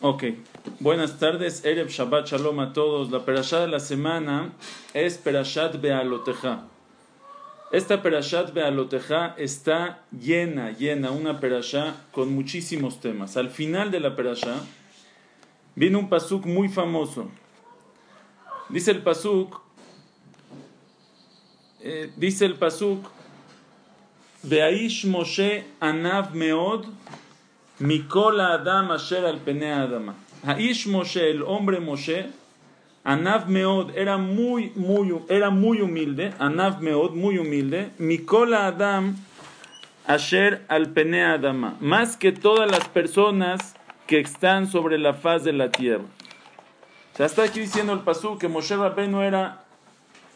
Ok, buenas tardes, Erev Shabbat Shalom a todos. La perashá de la semana es Perashat Bealoteja. Esta Perashat Bealoteja está llena, llena, una perashá con muchísimos temas. Al final de la perashá viene un pasuk muy famoso. Dice el pasuk, eh, dice el pasuk, Beaish Moshe Anav Meod Mikola Adam Asher al Pene Adama. Haish Moshe, el hombre Moshe, Anav Meod era muy, muy, era muy humilde. Anav Meod, muy humilde. Mikola Adam Asher al Pene Adama. Más que todas las personas que están sobre la faz de la tierra. O sea, está aquí diciendo el Pasú que Moshe Rabbeinu era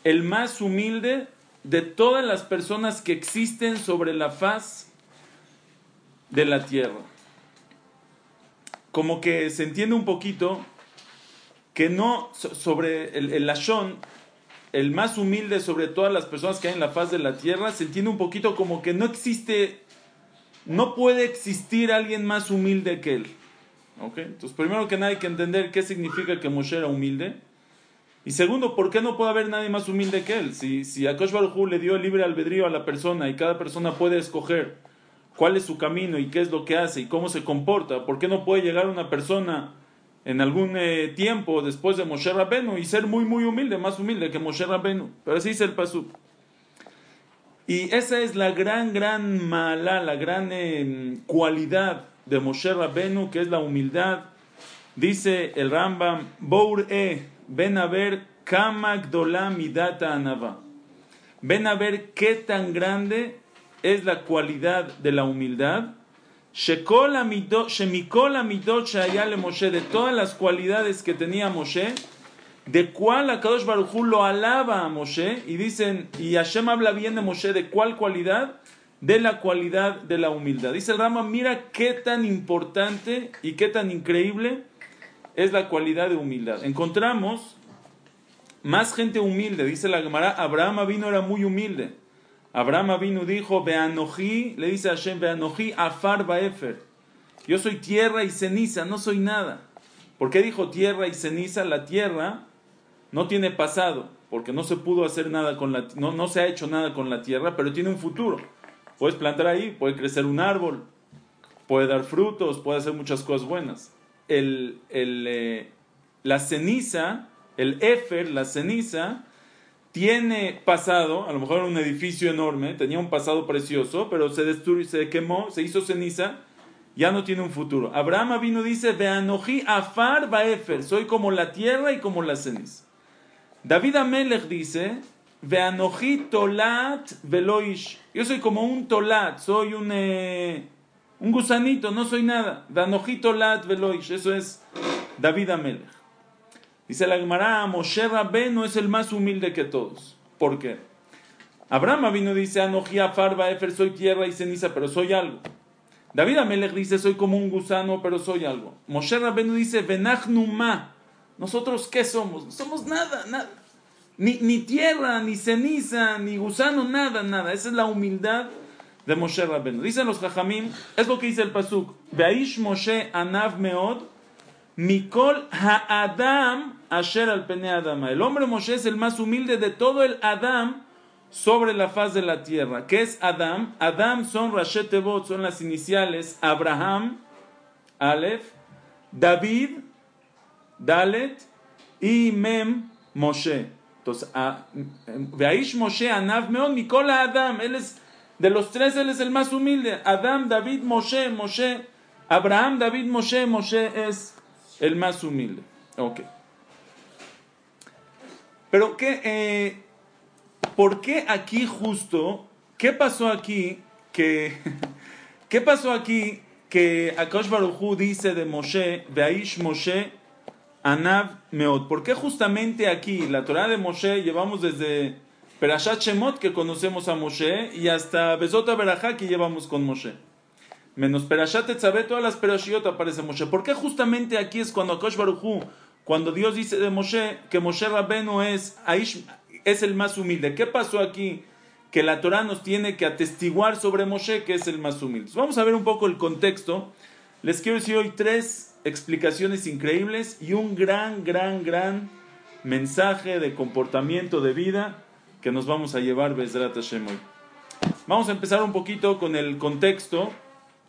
el más humilde de todas las personas que existen sobre la faz de la tierra como que se entiende un poquito que no sobre el, el Lashon, el más humilde sobre todas las personas que hay en la faz de la tierra, se entiende un poquito como que no existe, no puede existir alguien más humilde que él. ¿Okay? Entonces, primero que nada hay que entender qué significa que Moshe era humilde. Y segundo, ¿por qué no puede haber nadie más humilde que él? Si, si Akash Baruj le dio libre albedrío a la persona y cada persona puede escoger cuál es su camino y qué es lo que hace y cómo se comporta. ¿Por qué no puede llegar una persona en algún eh, tiempo después de Moshe Rabenu y ser muy, muy humilde, más humilde que Moshe Rabenu? Pero así dice el Pasuk. Y esa es la gran, gran mala, la gran eh, cualidad de Moshe Rabenu, que es la humildad. Dice el Rambam, Bour e, ven a ver, Kamak Midata Anava. Ven a ver qué tan grande es la cualidad de la humildad. Moshe, de todas las cualidades que tenía Moshe, de cuál Akadosh Barujú lo alaba a Moshe, y dicen, y Hashem habla bien de Moshe, ¿de cuál cualidad? De la cualidad de la humildad. Dice el Rama, mira qué tan importante y qué tan increíble es la cualidad de humildad. Encontramos más gente humilde, dice la Gemara, Abraham vino era muy humilde. Abraham vino dijo, Beanoji, le dice a Hashem, Beanoji afar baefer. Yo soy tierra y ceniza, no soy nada. ¿Por qué dijo tierra y ceniza? La tierra no tiene pasado, porque no se pudo hacer nada con la no, no se ha hecho nada con la tierra, pero tiene un futuro. Puedes plantar ahí, puede crecer un árbol, puede dar frutos, puede hacer muchas cosas buenas. El, el, eh, la ceniza, el éfer, la ceniza, tiene pasado, a lo mejor un edificio enorme, tenía un pasado precioso, pero se destruyó, se quemó, se hizo ceniza, ya no tiene un futuro. Abraham vino dice, Veanoji afar baefer, soy como la tierra y como la ceniza. David Amelech dice, Veanoji tolat veloish, yo soy como un tolat, soy un, eh, un gusanito, no soy nada. Tolat veloish, eso es David Amelech. Dice la Gemara, Moshe Rabbeinu es el más humilde que todos. ¿Por qué? Abraham vino dice, Anojía Farba Efer, soy tierra y ceniza, pero soy algo. David Amelech dice, soy como un gusano, pero soy algo. Moshe Rabbeinu dice, Benachnuma, nosotros qué somos? No somos nada, nada. Ni, ni, tierra, ni ceniza, ni gusano, nada, nada. Esa es la humildad de Moshe Rabbeinu. Dicen los Jajamim, es lo que dice el Pasuk, Beaish Moshe Anav Meod, Mikol Ha'adam Asher al Pene Adama. El hombre Moshe es el más humilde de todo el Adam sobre la faz de la tierra. ¿Qué es Adam? Adam son Rashetevot, son las iniciales Abraham, Aleph, David, Dalet y Mem, Moshe. Entonces, Veaish Moshe Anav Meon Mikol Adam. Él es, de los tres, él es el más humilde. Adam, David, Moshe, Moshe. Abraham, David, Moshe, Moshe es el más humilde. Ok. Pero ¿qué, eh, ¿por qué aquí justo? ¿Qué pasó aquí que... ¿Qué pasó aquí que Akash Baruchu dice de Moshe, Aish Moshe, Anav Meot? ¿Por qué justamente aquí, la Torah de Moshe, llevamos desde Perashat Shemot que conocemos a Moshe y hasta Besota Berajá que llevamos con Moshe? Menos Perashat Etzabé, todas las Perashiot aparece Moshe. ¿Por qué justamente aquí es cuando Akash Baruchu, cuando Dios dice de Moshe que Moshe Rabenu es, es el más humilde? ¿Qué pasó aquí? Que la Torah nos tiene que atestiguar sobre Moshe que es el más humilde. Vamos a ver un poco el contexto Les quiero decir hoy tres explicaciones increíbles y un gran, gran, gran mensaje de comportamiento de vida que nos vamos a llevar Bezrat Hashem hoy. Vamos a empezar un poquito con el contexto.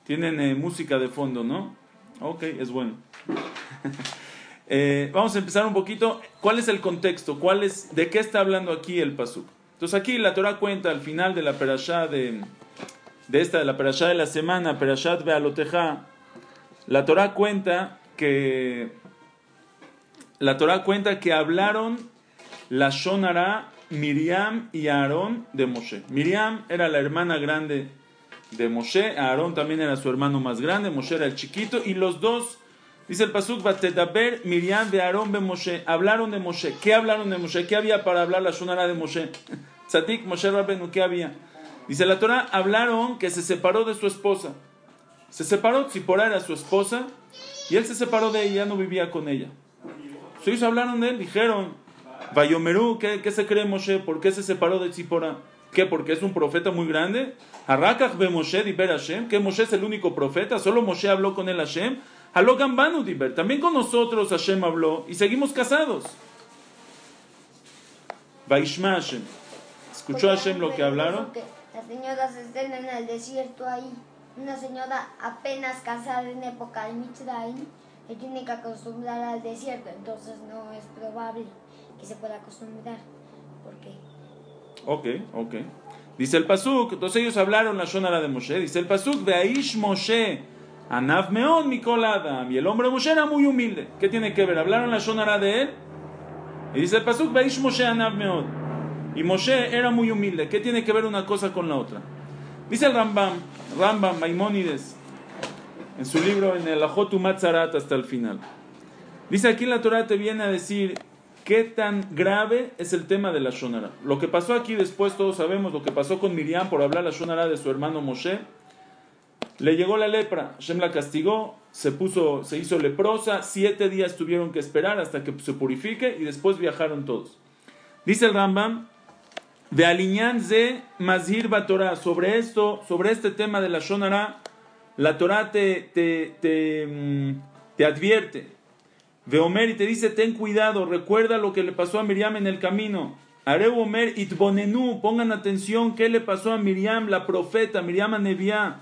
Tienen eh, música de fondo, ¿no? Ok, es bueno. Eh, vamos a empezar un poquito. ¿Cuál es el contexto? ¿Cuál es, ¿De qué está hablando aquí el Pasuk? Entonces aquí la Torah cuenta al final de la perashá de, de esta, de la perashá de la semana, perashat Bealoteja, la Torah cuenta que la Torah cuenta que hablaron la Shonara Miriam y Aarón de Moshe. Miriam era la hermana grande de Moshe, Aarón también era su hermano más grande, Moshe era el chiquito, y los dos, dice el Pasuk, Batetaber, Miriam de Aarón de Moshe, hablaron de Moshe. ¿Qué hablaron de Moshe? ¿Qué había para hablar la Shonara de Moshe? Tzatik, Moshe Rabbenu, ¿qué había? Dice la Torah, hablaron que se separó de su esposa. Se separó, Tzipora era su esposa, y él se separó de ella, no vivía con ella. Ellos hablaron de él, dijeron, Vayomerú, ¿qué, ¿qué, se cree Moshe? ¿Por qué se separó de Tzipora? ¿Qué? ¿Porque es un profeta muy grande? Arrakach be Moshe diber Hashem, que Moshe es el único profeta, solo Moshe habló con él Hashem. Halogan banu diber, también con nosotros Hashem habló y seguimos casados. Vaishma Hashem. ¿Escuchó Hashem lo que hablaron? Las señoras estén en el desierto ahí. Una señora apenas casada en época de Mitzrayim se tiene que acostumbrar al desierto, entonces no es probable que se pueda acostumbrar. ¿Por qué? Ok, ok. Dice el Pasuk, entonces ellos hablaron la Shonara de Moshe. Dice el Pasuk, Veaish Moshe, Anav Meon Mikol Adam. Y el hombre Moshe era muy humilde. ¿Qué tiene que ver? ¿Hablaron la Shonara de él? Y dice el Pasuk, Veaish Moshe, Anav Meon. Y Moshe era muy humilde. ¿Qué tiene que ver una cosa con la otra? Dice el Rambam, Rambam Maimónides, en su libro en el Ajotu Matzarat hasta el final. Dice aquí la Torah te viene a decir qué tan grave es el tema de la Shonara. Lo que pasó aquí después, todos sabemos lo que pasó con Miriam por hablar la Shonara de su hermano Moshe. Le llegó la lepra, Hashem la castigó, se, puso, se hizo leprosa, siete días tuvieron que esperar hasta que se purifique y después viajaron todos. Dice el Rambam, de Aliñán ze Mazhir sobre esto, sobre este tema de la Shonara, la Torah te, te, te, te advierte. Veomer y te dice, ten cuidado, recuerda lo que le pasó a Miriam en el camino. Areu Omer itbonenu, pongan atención, ¿qué le pasó a Miriam, la profeta, Miriam Anevia?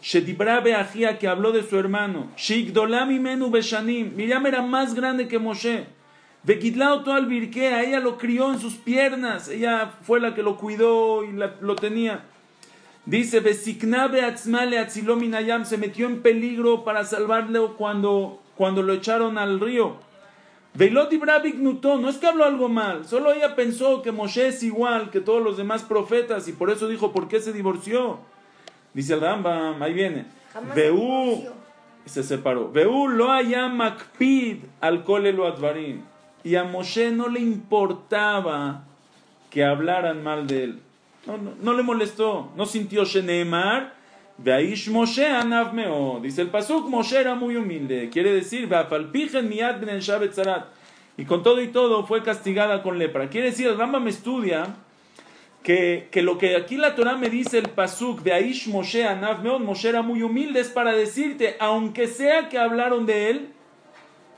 Shedibra Beajía, que habló de su hermano. Shigdolami menu beshanim. Miriam era más grande que Moshe. Bekidlao to al birkea, ella lo crió en sus piernas, ella fue la que lo cuidó y lo tenía. Dice, Besiknabe atzmale atzilominayam, se metió en peligro para salvarle cuando, cuando lo echaron al río. Veiloti Bravik no es que habló algo mal, solo ella pensó que Moshe es igual que todos los demás profetas y por eso dijo, ¿por qué se divorció? Dice el Rambam, ahí viene. Veú, se separó. Veú lo haya makpid al lo advarim. Y a Moshe no le importaba que hablaran mal de él. No, no, no le molestó, no sintió Sheneemar. Veish Moshe anav meo. Dice el Pasuk, Moshe era muy humilde. Quiere decir, miad ben. Y con todo y todo fue castigada con lepra. Quiere decir, el Rambam estudia que, que, lo que aquí la Torah me dice el Pasuk de Aish Moshe anav meo, Moshe era muy humilde, es para decirte, aunque sea que hablaron de él,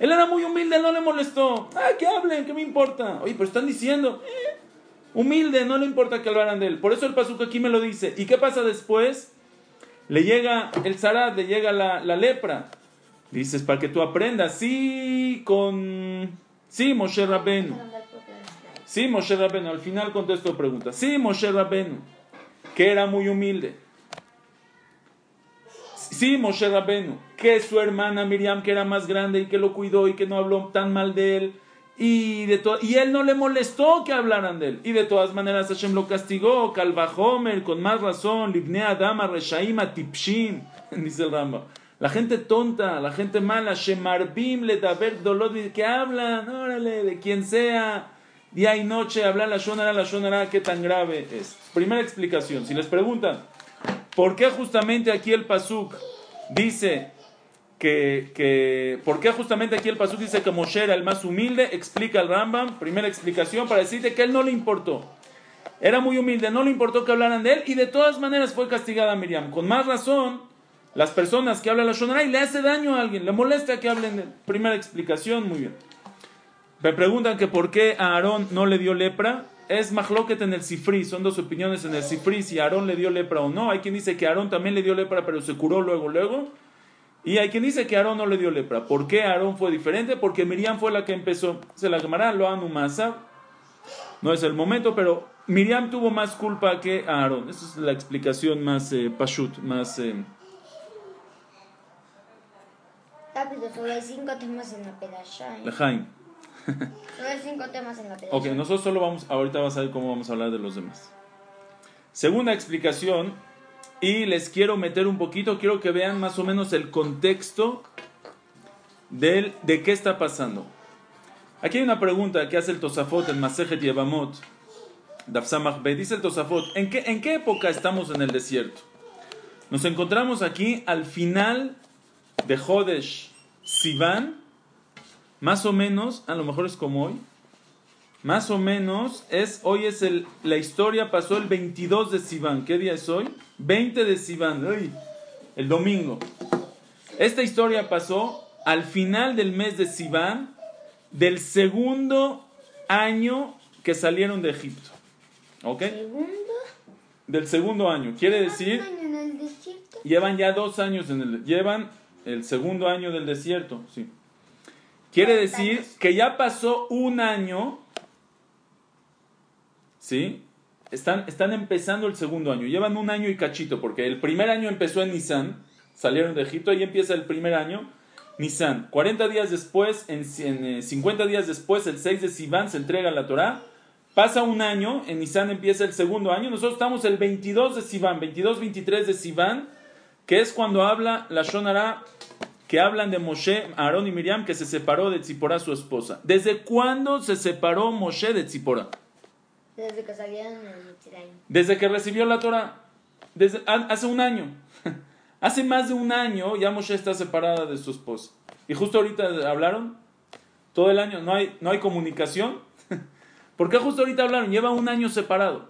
él era muy humilde, no le molestó. Ah, que hablen, ¿qué me importa? Oye, pero están diciendo, eh, humilde, no le importa que hablaran de él. Por eso el Pasuk aquí me lo dice. ¿Y qué pasa después? Le llega el zarat, le llega la, la lepra. Dices, para que tú aprendas. Sí, con... Sí, Moshe Rabenu. Sí, Moshe Rabenu. Al final contesto preguntas. Sí, Moshe Rabenu. Que era muy humilde. Sí, Moshe Rabenu. Que su hermana Miriam, que era más grande y que lo cuidó y que no habló tan mal de él. Y, de y él no le molestó que hablaran de él. Y de todas maneras Hashem lo castigó. Calvajomer, con más razón. Libne Adama, Reshaima, Tipshim. Dice el Ramba. La gente tonta, la gente mala. Shemarbim, le daber dolor. Que hablan, órale, de quien sea. Día y noche, hablar la shonara, la shonara, qué tan grave es. Primera explicación. Si les preguntan, ¿por qué justamente aquí el Pasuk dice que, que, ¿por qué justamente aquí el Pasuk dice que Moshe era el más humilde? Explica el Rambam, primera explicación, para decirte que él no le importó. Era muy humilde, no le importó que hablaran de él y de todas maneras fue castigada Miriam. Con más razón, Las personas que hablan la Shonara y le hace daño a alguien, le molesta que hablen. de- Primera explicación, muy bien. Me preguntan que por qué a Aarón no le dio lepra. Es Mahloket en el Sifri, son dos opiniones en el Sifri, si Aarón le dio lepra o no. Hay quien dice que Aarón también le dio lepra, pero se curó luego, luego. Y hay quien dice que Aarón no le dio lepra. ¿Por qué Aarón fue diferente? Porque Miriam fue la que empezó. Se la llamará lo anumasa. No es el momento, pero Miriam tuvo más culpa que Aarón. Esa es la explicación más eh, pashut, más... eh, Rápido, hay cinco temas en la pedasha. ¿eh? Cinco temas en la. Ok, nosotros solo vamos, ahorita vas a ver cómo vamos a hablar de los demás. Segunda explicación, y les quiero meter un poquito, quiero que vean más o menos el contexto del, de qué está pasando. Aquí hay una pregunta que hace el Tosafot en Masejet Yevamot, Dafsamach. Dice el Tosafot, ¿en qué, ¿en qué época estamos en el desierto? Nos encontramos aquí al final de Jodesh Sivan, más o menos, a lo mejor es como hoy, más o menos es, hoy es el, la historia pasó el 22 de Sivan. ¿Qué día es hoy? 20 de Sivan, el domingo. Esta historia pasó al final del mes de Sivan del segundo año que salieron de Egipto. ¿Ok? Segundo. Del segundo año. Quiere decir, llevan ya dos años en el... Llevan el segundo año del desierto, sí. Quiere decir que ya pasó un año, ¿sí? Están, están empezando el segundo año, llevan un año y cachito, porque el primer año empezó en Nisan, salieron de Egipto, ahí empieza el primer año, Nisan. 40 días después, en, en, eh, 50 días después, el 6 de Sivan se entrega la Torah, pasa un año, en Nisan empieza el segundo año, nosotros estamos el 22 de Sivan, 22-23 de Sivan, que es cuando habla la Shonara que hablan de Moshe, Aarón y Miriam, que se separó de Tzipora, su esposa. ¿Desde cuándo se separó Moshe de Tzipora? Desde que salieron el Mitzrayim. Desde que recibió la Torah. Desde, ha- hace un año. hace más de un año ya Moshe está separada de su esposa. Y justo ahorita hablaron. Todo el año no hay, no hay comunicación. ¿Por qué justo ahorita hablaron? Lleva un año separado.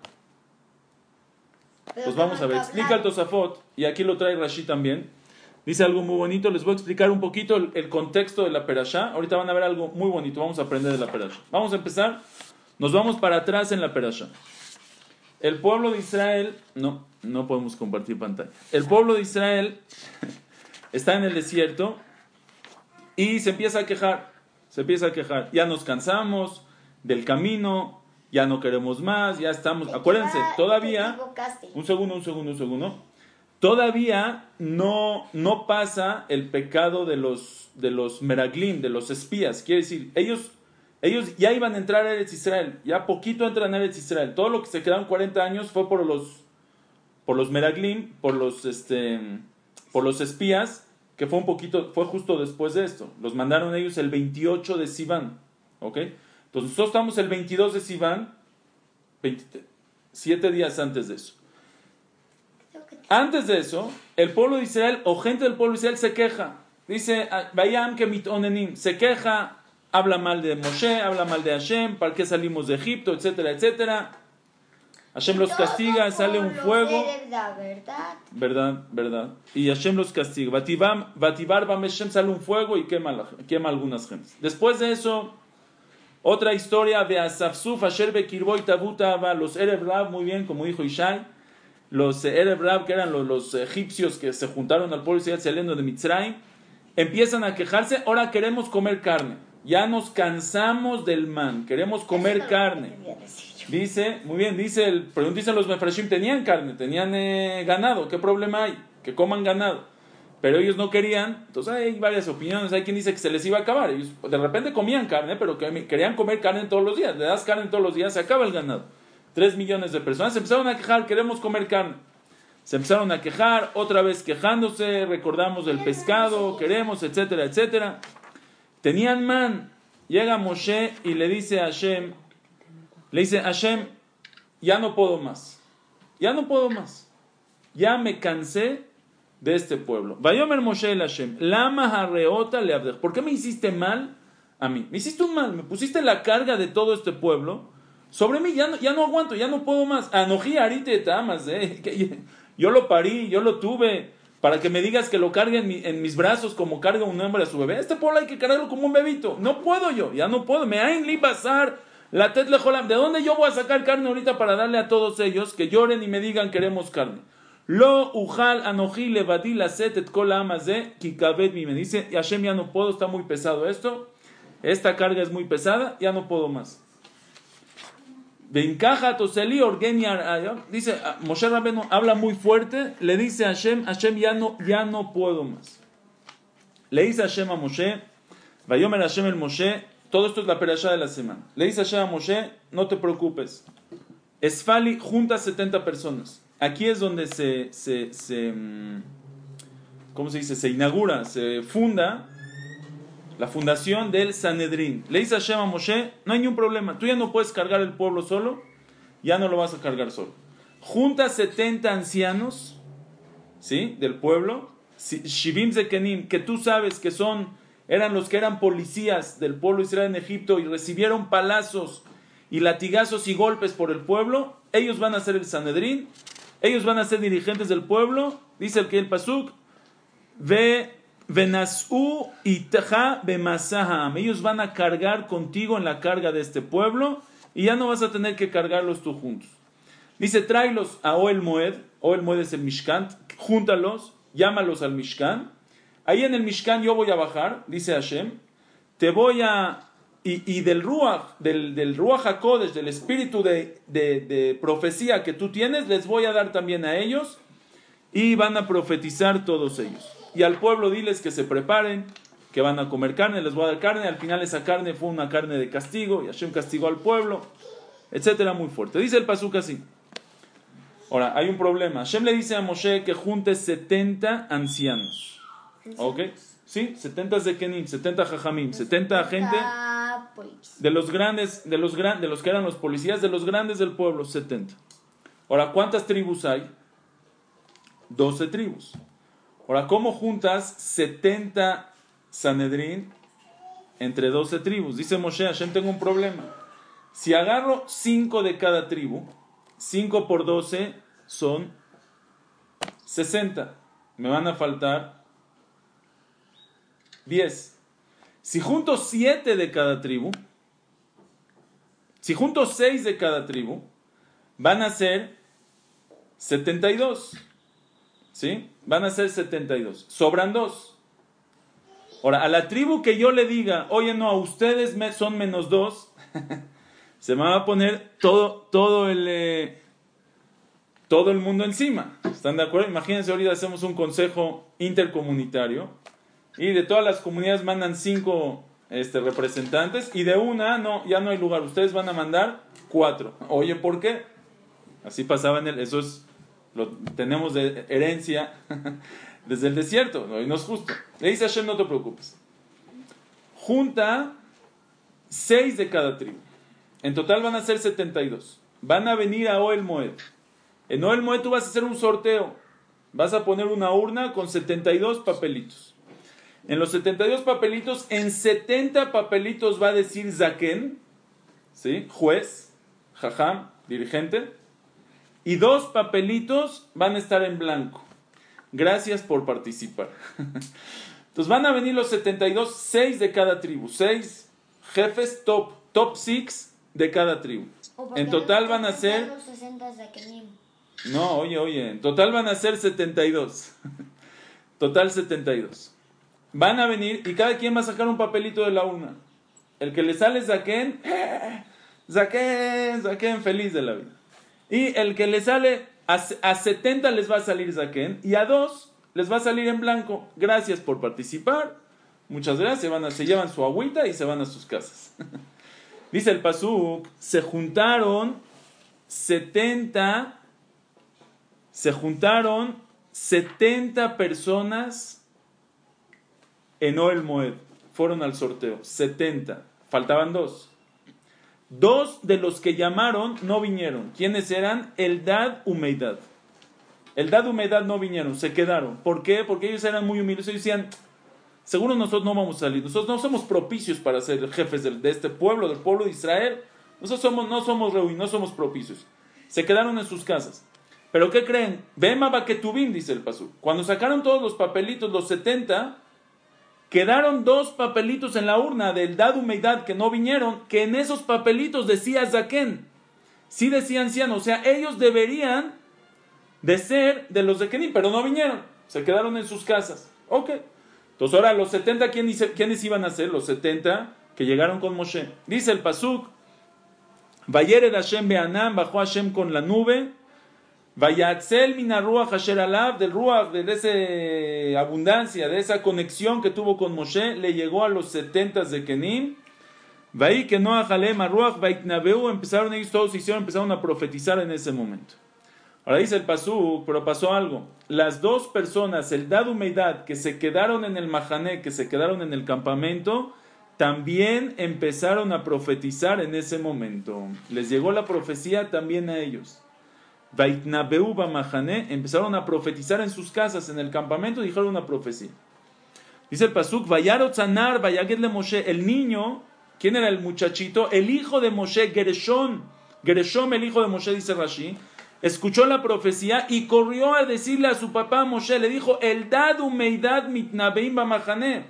Pero Pues vamos a ver, explica el. Tosafot, y aquí lo trae Rashi también. Dice algo muy bonito, les voy a explicar un poquito el, el contexto de la perashá. Ahorita van a ver algo muy bonito, vamos a aprender de la perashá. Vamos a empezar, nos vamos para atrás en la perashá. El pueblo de Israel, no, no podemos compartir pantalla. El pueblo de Israel está en el desierto y se empieza a quejar, se empieza a quejar. Ya nos cansamos del camino, ya no queremos más, ya estamos, acuérdense, todavía... Un segundo, un segundo, un segundo. Todavía no, no pasa el pecado de los, de los meraglim, de los espías. Quiere decir, ellos, ellos ya iban a entrar a Eretz Israel. Ya poquito entran a Eretz Israel. Todo lo que se quedaron 40 años fue por los, por los meraglim, por los, este, por los espías, que fue un poquito, fue justo después de esto. Los mandaron ellos el 28 de Sivan. ¿Ok? Entonces nosotros estamos el 22 de Sivan, 20 siete días antes de eso. Antes de eso, el pueblo de Israel o gente del pueblo de Israel se queja. Dice, que mitonenim, se queja, habla mal de Moshe, habla mal de Hashem, para qué salimos de Egipto, etcétera, etcétera. Hashem los castiga, sale un fuego. verdad. Verdad, verdad. Y Hashem los castiga. Batibam- Batibar Bam Hashem sale un fuego y quema, la- quema algunas gentes. Después de eso, otra historia de Asafsuf, Asher Bekirboy Tabuta los Erev muy bien, como dijo Ishai. Los eh, Erev Rab, que eran los, los egipcios que se juntaron al pueblo de Israel saliendo de Mitzrayim, empiezan a quejarse. Ahora queremos comer carne. Ya nos cansamos del man. Queremos comer carne. Dice, muy bien, dice el, pero dicen los Mefrashim, tenían carne, tenían eh, ganado, ¿qué problema hay? Que coman ganado. Pero ellos no querían, entonces hay varias opiniones, hay quien dice que se les iba a acabar. Ellos de repente comían carne, pero que, querían comer carne todos los días. Le das carne todos los días, se acaba el ganado. Tres millones de personas se empezaron a quejar, queremos comer carne. Se empezaron a quejar, otra vez quejándose, recordamos del pescado, queremos, etcétera, etcétera. Tenían man. Llega Moshe y le dice a Hashem, le dice, Hashem, ya no puedo más. Ya no puedo más. Ya me cansé de este pueblo. Vayomer Moshe el Hashem, lama harreota le. ¿Por qué me hiciste mal a mí? Me hiciste un mal, me pusiste la carga de todo este pueblo. Sobre mí ya no, ya no aguanto, ya no puedo más. Anojí arite tamas, eh. Yo lo parí, yo lo tuve. para que me digas que lo cargue en, en, mis brazos como carga un hombre a su bebé. Este pueblo hay que cargarlo como un bebito. No puedo yo, ya no puedo. Me hay li basar la tetle ¿De dónde yo voy a sacar carne ahorita para darle a todos ellos que lloren y me digan queremos carne? Lo ujal anoji levadi la setet kola de kikabet mi. Me dice, Hashem ya no puedo, está muy pesado esto. Esta carga es muy pesada, ya no puedo más. Dice, ah, Moshe Rabenu habla muy fuerte, le dice a Hashem, Hashem ya no, ya no puedo más. Le dice a Hashem a Moshe, Vayomer Hashem el Moshe, todo esto es la perashá de la semana. Le dice a Hashem a Moshe, no te preocupes. Esfali junta 70 personas. Aquí es donde se, se, se mm, ¿cómo se dice? Se inaugura, se funda la fundación del Sanedrín. Le dice a Shema Moshe, no hay ningún problema, tú ya no puedes cargar el pueblo solo, ya no lo vas a cargar solo. Junta 70 ancianos, ¿sí? Del pueblo, Shivim Zekenim, que tú sabes que son, eran los que eran policías del pueblo Israel en Egipto y recibieron palazos y latigazos y golpes por el pueblo, ellos van a ser el Sanedrín, ellos van a ser dirigentes del pueblo, dice el que el Pasuk, ve Itaja bemasaham. Ellos van a cargar contigo en la carga de este pueblo y ya no vas a tener que cargarlos tú juntos. Dice, tráelos a Oel Moed. Moed es el Mishkan. Júntalos, llámalos al Mishkan. Ahí en el Mishkan yo voy a bajar, dice Hashem. Te voy a. Y, del Ruach, del, del Ruach HaKodesh, del espíritu de profecía que tú tienes, les voy a dar también a ellos. Y van a profetizar todos ellos y al pueblo diles que se preparen, que van a comer carne, les voy a dar carne, al final esa carne fue una carne de castigo, y Hashem castigó al pueblo, etcétera, muy fuerte. Dice el pasuk así. Ahora, hay un problema. Hashem le dice a Moshe que junte 70 ancianos. ¿Ok? Sí, 70 Zekenim, 70 Jajamim, 70 gente de los grandes, de los, de los que eran los policías, de los grandes del pueblo, 70. Ahora, ¿cuántas tribus hay? 12 tribus. Ahora, ¿cómo juntas 70 Sanedrín entre 12 tribus? Dice Moshe, Hashem, tengo un problema. Si agarro 5 de cada tribu, 5 por 12 son 60. Me van a faltar 10. Si junto 7 de cada tribu, si junto 6 de cada tribu, van a ser 72. ¿Sí? Van a ser 72. Sobran dos. Ahora, a la tribu que yo le diga, oye, no, a ustedes son menos dos, se me va a poner todo, todo, el, eh, todo el mundo encima. ¿Están de acuerdo? Imagínense, ahorita hacemos un consejo intercomunitario y de todas las comunidades mandan cinco este, representantes y de una, no, ya no hay lugar. Ustedes van a mandar cuatro. Oye, ¿por qué? Así pasaba en el, eso es lo tenemos de herencia desde el desierto, ¿no? y no es justo. Le dice a Hashem, no te preocupes. Junta seis de cada tribu. En total van a ser 72. Van a venir a Oel Moed. En Oel Moed tú vas a hacer un sorteo. Vas a poner una urna con 72 papelitos. En los 72 papelitos, en 70 papelitos va a decir Zaken, ¿sí? juez, jajam, dirigente y dos papelitos van a estar en blanco. Gracias por participar. Entonces van a venir los 72, 6 de cada tribu, 6 jefes top, top 6 de cada tribu. En total van a ser... No, oye, oye, en total van a ser 72. Total 72. Van a venir y cada quien va a sacar un papelito de la una. El que le sale Zaken, ¡eh! Zaken, Zaken, feliz de la vida. Y el que le sale a, 70 les va a salir Zaken y a 2 les va a salir en blanco. Gracias por participar. Muchas gracias. Van a, se llevan su agüita y se van a sus casas. Dice el Pasuk, se juntaron 70, se juntaron 70 personas en Oel Moed. Fueron al sorteo, 70. Faltaban dos. Dos de los que llamaron no vinieron. ¿Quiénes eran? El Dad Humeidad. El Dad Humeidad no vinieron, se quedaron. ¿Por qué? Porque ellos eran muy humildes. Ellos decían, seguro nosotros no vamos a salir. Nosotros no somos propicios para ser jefes de, este pueblo, del pueblo de Israel. Nosotros somos, no somos no somos propicios. Se quedaron en sus casas. Pero ¿qué creen? Bema Baketubim, dice el Pasú. Cuando sacaron todos los papelitos, los 70, quedaron dos papelitos en la urna del Dadu Meidad que no vinieron, que en esos papelitos decía Zaken. Sí decía anciano, o sea, ellos deberían de ser de los de Kenim, pero no vinieron, se quedaron en sus casas. Ok. Entonces ahora los 70, ¿quiénes, iban a ser? Los 70 que llegaron con Moshe. Dice el Pasuk, Vayered Hashem Beanam, bajó Hashem con la nube, Vayatzel mina ruach asher alab, del ruach, de esa abundancia, de esa conexión que tuvo con Moshe, le llegó a los 70 de Kenim. Vaí que no ajalem ruach, vaitnabeu, empezaron ellos todos hicieron, empezaron a profetizar en ese momento. Ahora dice el Pasú, pero pasó algo. Las dos personas, el Dad Meidad, que se quedaron en el Mahané, que se quedaron en el campamento, también empezaron a profetizar en ese momento. Les llegó la profecía también a ellos. Vaitnabeu Mahané, empezaron a profetizar en sus casas, en el campamento, dijeron una profecía. Dice el Pasuk, Vayaro Tzanar, Vayagedle Moshe, el niño, ¿quién era el muchachito? El hijo de Moshe, Gereshon. Gereshom, el hijo de Moshe, dice Rashi, escuchó la profecía y corrió a decirle a su papá Moshe, le dijo, el dad umeidad mitnabeim bamahané,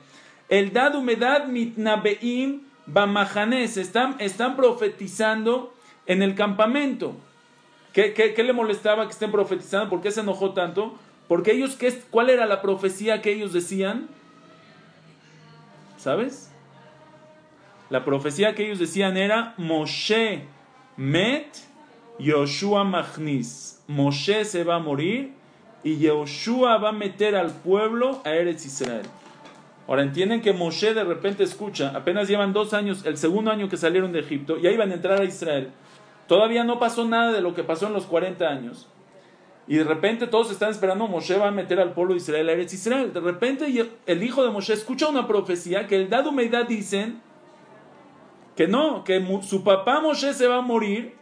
el dad umedad mitnabeim bamahané, se están, están profetizando en el campamento. ¿Qué, le molestaba que estén profetizando? ¿Por qué se enojó tanto? Porque ellos, ¿qué, ¿cuál era la profecía que ellos decían? ¿Sabes? La profecía que ellos decían era Moshe met Yoshua Machnis. Moshe se va a morir y Yoshua va a meter al pueblo a Eretz Israel. Ahora entienden que Moshe de repente escucha, apenas llevan dos años, el segundo año que salieron de Egipto, y ahí van a entrar a Israel. Todavía no pasó nada de lo que pasó en los 40 años. Y de repente todos están esperando, Moshe va a meter al pueblo de Israel a Eretz Israel. De repente el hijo de Moshe escucha una profecía que el dado Meidad dicen que no, que su papá Moshe se va a morir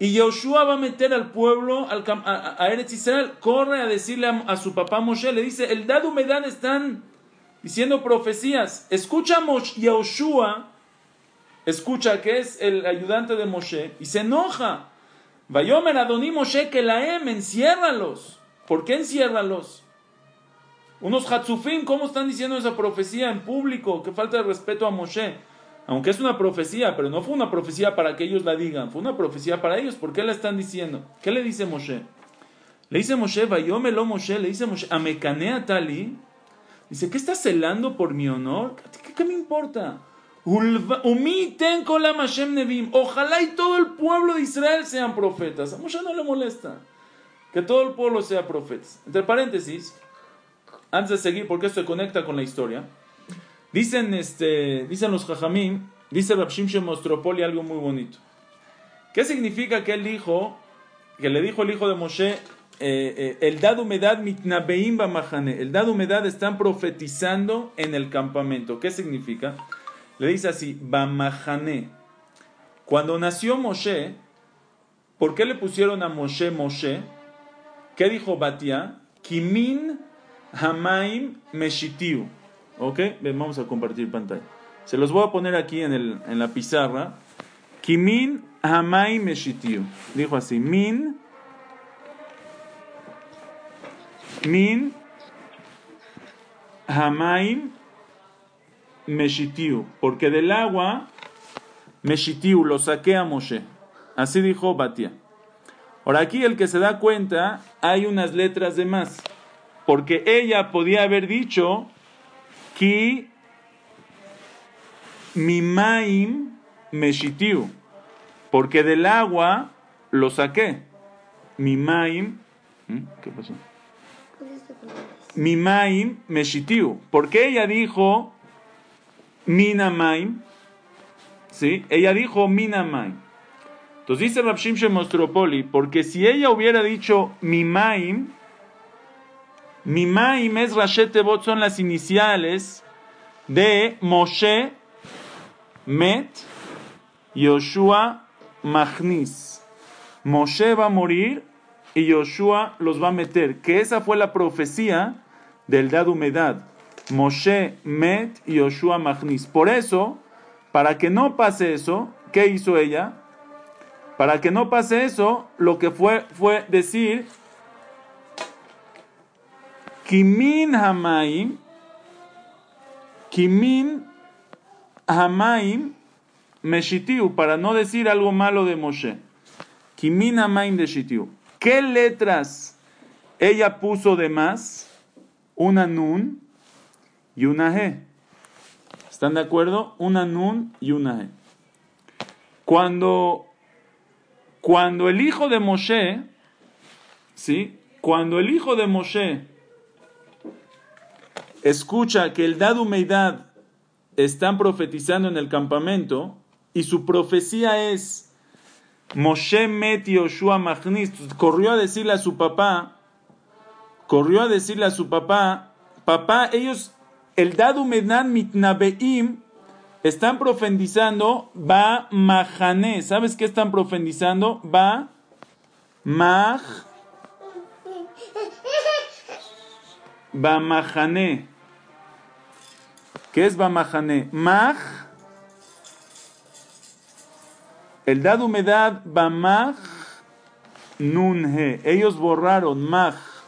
y Yoshua va a meter al pueblo a, Eretz Israel. Corre a decirle a, su papá Moshe, le dice, el dado Meidad están diciendo profecías. Escuchamos Yoshua escucha que es el ayudante de Moshe y se enoja. Vayomer Adoní Moshe que la em, enciérralos. ¿Por qué enciérralos? Unos Hatzufim, ¿cómo están diciendo esa profecía en público? Que falta de respeto a Moshe. Aunque es una profecía, pero no fue una profecía para que ellos la digan, fue una profecía para ellos. ¿Por qué la están diciendo? ¿Qué le dice Moshe? Le dice Moshe, Vayomelo Moshe, le dice Moshe, Amecanea Tali. Dice, ¿qué estás celando por mi honor? ¿Qué, qué me importa? Ojalá y todo el pueblo de Israel sean profetas. A Moshe no le molesta que todo el pueblo sea profetas. Entre paréntesis, antes de seguir, porque esto se conecta con la historia, dicen, este, dicen los jajamim, dice Rabshim Shemostropoli algo muy bonito. ¿Qué significa que él dijo, que le dijo el hijo de Moshe, eh, eh, el dad humedad mitnabeim bamahane, el dad humedad están profetizando en el campamento. ¿Qué significa? Le dice así, Bamahané. Cuando nació Moshe, ¿por qué le pusieron a Moshe Moshe? ¿Qué dijo Batia? Kimin Hamaim Meshitiu. ¿Ok? vamos a compartir pantalla. Se los voy a poner aquí en, el, en la pizarra. Kimin Hamaim Meshitiu. Dijo así, Min. Min Hamaim Meshitiu, porque del agua, Meshitiu, lo saqué a Moshe. Así dijo Batia. Ahora aquí el que se da cuenta, hay unas letras de más, porque ella podía haber dicho, Ki Mimaim Meshitiu, porque del agua lo saqué. Mimaim, ¿Mm? ¿qué pasó? Mimaim Meshitiu, porque ella dijo, Minamaim. ¿Sí? Ella dijo Minamaim. Entonces dice Rabshim Shemostropoli, porque si ella hubiera dicho Mimaim, Mimaim es Rashetebot, son las iniciales de Moshe, Met, Yoshua, Machnis. Moshe va a morir y Yoshua los va a meter. Que esa fue la profecía del dad humedad. Moshe Met y Yoshua Magnis. Por eso, para que no pase eso, ¿qué hizo ella? Para que no pase eso, lo que fue fue decir Kimin Hamaim Kimin Hamaim Meshitiu, para no decir algo malo de Moshe. Kimin Hamaim de Shitiu. ¿Qué letras ella puso de más? Una Nun y una G. ¿Están de acuerdo? Una Nun y una G. Cuando, cuando el hijo de Moshe, ¿sí? Cuando el hijo de Moshe escucha que el Dadu Meidad están profetizando en el campamento y su profecía es Moshe met Yoshua Machnis, corrió a decirle a su papá, corrió a decirle a su papá, papá, ellos, el Dadu Meidad Mitnabeim, están profetizando va Mahané. ¿Sabes qué están profetizando? Va Mah Bamahané. ¿Qué es Bamahané? Maj. El dado humedad Bamaj Nunhe. Ellos borraron Maj.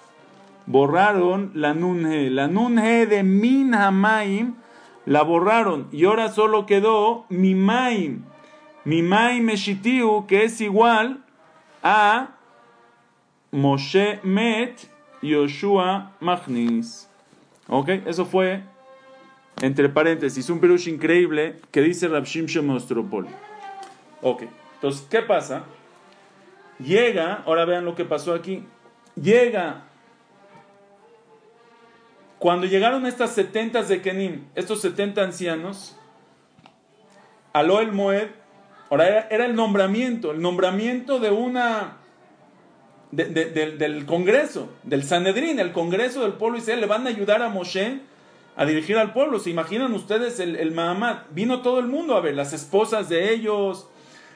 Borraron la Nunhe. La Nunhe de Min Hamaim la borraron. Y ahora solo quedó Mimaim. Mimaim Meshitiu, que es igual a Moshe Met Yoshua Magnis. Ok, eso fue, entre paréntesis, un perush increíble que dice Rabshim Shemostropol. Ok, entonces, ¿qué pasa? Llega, ahora vean lo que pasó aquí. Llega, cuando llegaron estas 70 de Kenim, estos 70 ancianos, aló el Moed, ahora era, el nombramiento, el nombramiento de una del Congreso, del Sanedrín, el Congreso del pueblo Israel, le van a ayudar a Moshe a dirigir al pueblo. ¿Se imaginan ustedes el, el Mahamad? Vino todo el mundo a ver, las esposas de ellos,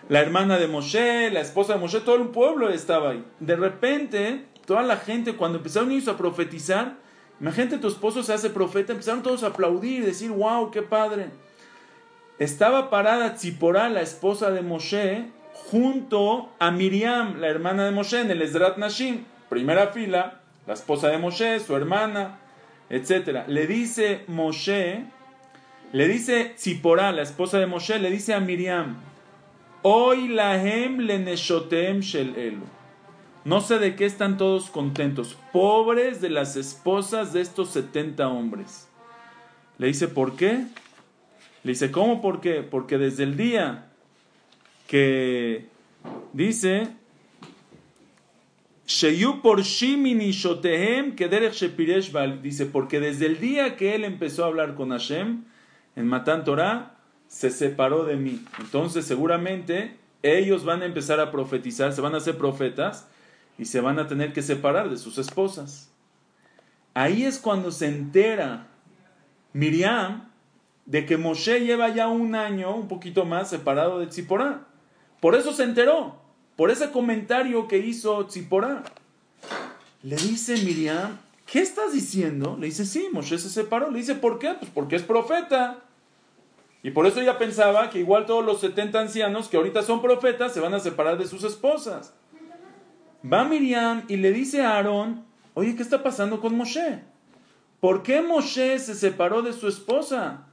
la hermana de Moshe, la esposa de Moshe, todo el pueblo estaba ahí. De repente, toda la gente, cuando empezaron ellos a profetizar, imagínate tu esposo se hace profeta, empezaron todos a aplaudir y decir, wow, qué padre. Estaba parada Tziporá, la esposa de Moshe, junto a Miriam, la hermana de Moshe, en el Ezrat Nashim, primera fila, la esposa de Moshe, su hermana, etc. Le dice Moshe, le dice Tzipora, la esposa de Moshe, le dice a Miriam, Hoy lahem le shel elu. No sé de qué están todos contentos, pobres de las esposas de estos 70 hombres. Le dice, ¿por qué? Le dice, ¿cómo por qué? Porque desde el día que dice Sheyu por dice porque desde el día que él empezó a hablar con Hashem en Matan Torah se separó de mí. Entonces seguramente ellos van a empezar a profetizar, se van a hacer profetas y se van a tener que separar de sus esposas. Ahí es cuando se entera Miriam de que Moshe lleva ya un año, un poquito más, separado de Tziporah. Por eso se enteró, por ese comentario que hizo Tzipora. Le dice Miriam, ¿qué estás diciendo? Le dice, sí, Moshe se separó. Le dice, ¿por qué? Pues porque es profeta. Y por eso ella pensaba que igual todos los 70 ancianos que ahorita son profetas se van a separar de sus esposas. Va Miriam y le dice a Aarón, oye, ¿qué está pasando con Moshe? ¿Por qué Moshe se separó de su esposa?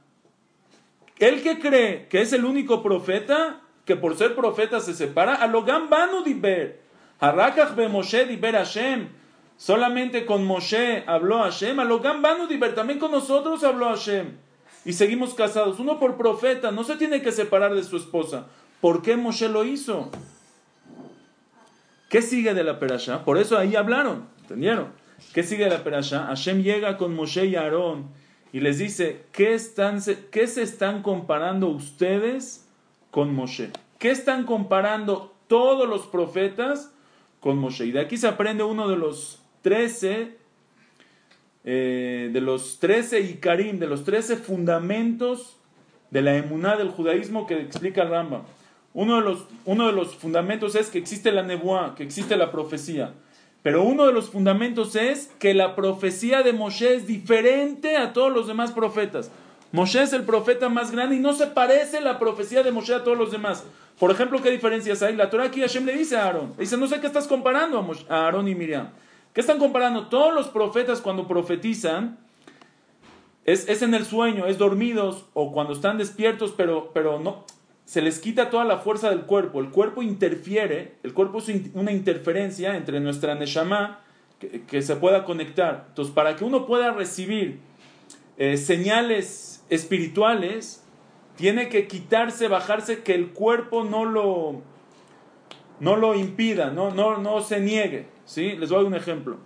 ¿Él que cree que es el único profeta? que por ser profeta se separa, a lo gambanu diber, harakach be Moshe diber Hashem, solamente con Moshe habló Hashem, a lo gambanu diber, también con nosotros habló Hashem, y seguimos casados, uno por profeta, no se tiene que separar de su esposa, ¿por qué Moshe lo hizo? ¿Qué sigue de la perasha? Por eso ahí hablaron, ¿entendieron? ¿Qué sigue de la perasha? Hashem llega con Moshe y Aarón y les dice, ¿qué, están, ¿qué se están comparando ustedes con Moshe. ¿Qué están comparando todos los profetas con Moshe? Y de aquí se aprende uno de los trece, eh, de los trece Ikarim, de los trece fundamentos de la emuná del judaísmo que explica el Rambam. Uno de, los, uno de los fundamentos es que existe la nebuá, que existe la profecía. Pero uno de los fundamentos es que la profecía de Moshe es diferente a todos los demás profetas. Moshe es el profeta más grande y no se parece la profecía de Moshe a todos los demás. Por ejemplo, ¿qué diferencias hay? La Torah aquí Hashem le dice a Aarón. Dice, no sé qué estás comparando a Aarón y Miriam. ¿Qué están comparando? Todos los profetas cuando profetizan es, es, en el sueño, es dormidos o cuando están despiertos, pero, pero no, se les quita toda la fuerza del cuerpo. El cuerpo interfiere, el cuerpo es una interferencia entre nuestra Neshama que, se pueda conectar. Entonces, para que uno pueda recibir eh, señales espirituales, tiene que quitarse, bajarse, que el cuerpo no lo, no lo impida, no, no, no se niegue. ¿sí? Les doy un ejemplo.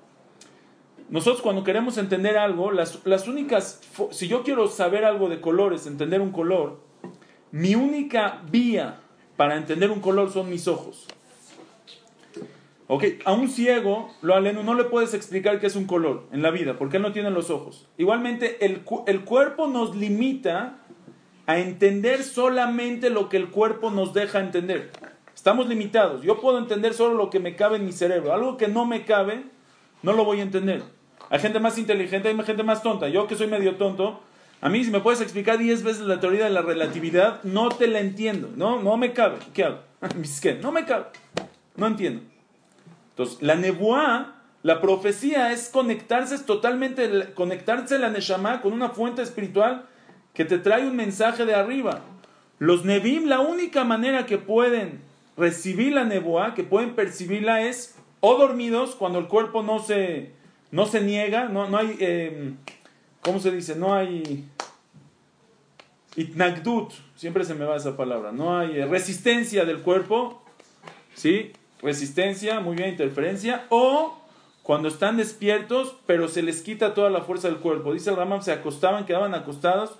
Nosotros cuando queremos entender algo, las, las únicas, si yo quiero saber algo de colores, entender un color, mi única vía para entender un color son mis ojos. Ok, a un ciego, lo aleno, no le puedes explicar qué es un color en la vida, porque él no tiene los ojos. Igualmente, el, el cuerpo nos limita a entender solamente lo que el cuerpo nos deja entender. Estamos limitados. Yo puedo entender solo lo que me cabe en mi cerebro. Algo que no me cabe, no lo voy a entender. Hay gente más inteligente, hay gente más tonta. Yo que soy medio tonto, a mí si me puedes explicar 10 veces la teoría de la relatividad, no te la entiendo. No, no me cabe. ¿Qué hago? No me cabe. No entiendo. Entonces, la nebuá, la profecía es conectarse totalmente, conectarse la neshama con una fuente espiritual que te trae un mensaje de arriba. Los nevim, la única manera que pueden recibir la nebuá, que pueden percibirla es o dormidos, cuando el cuerpo no se, no se niega, no, no hay, eh, ¿cómo se dice? No hay itnagdut, siempre se me va esa palabra, no hay resistencia del cuerpo, ¿sí? resistencia, muy bien, interferencia, o cuando están despiertos, pero se les quita toda la fuerza del cuerpo. Dice el Ramam, se acostaban, quedaban acostados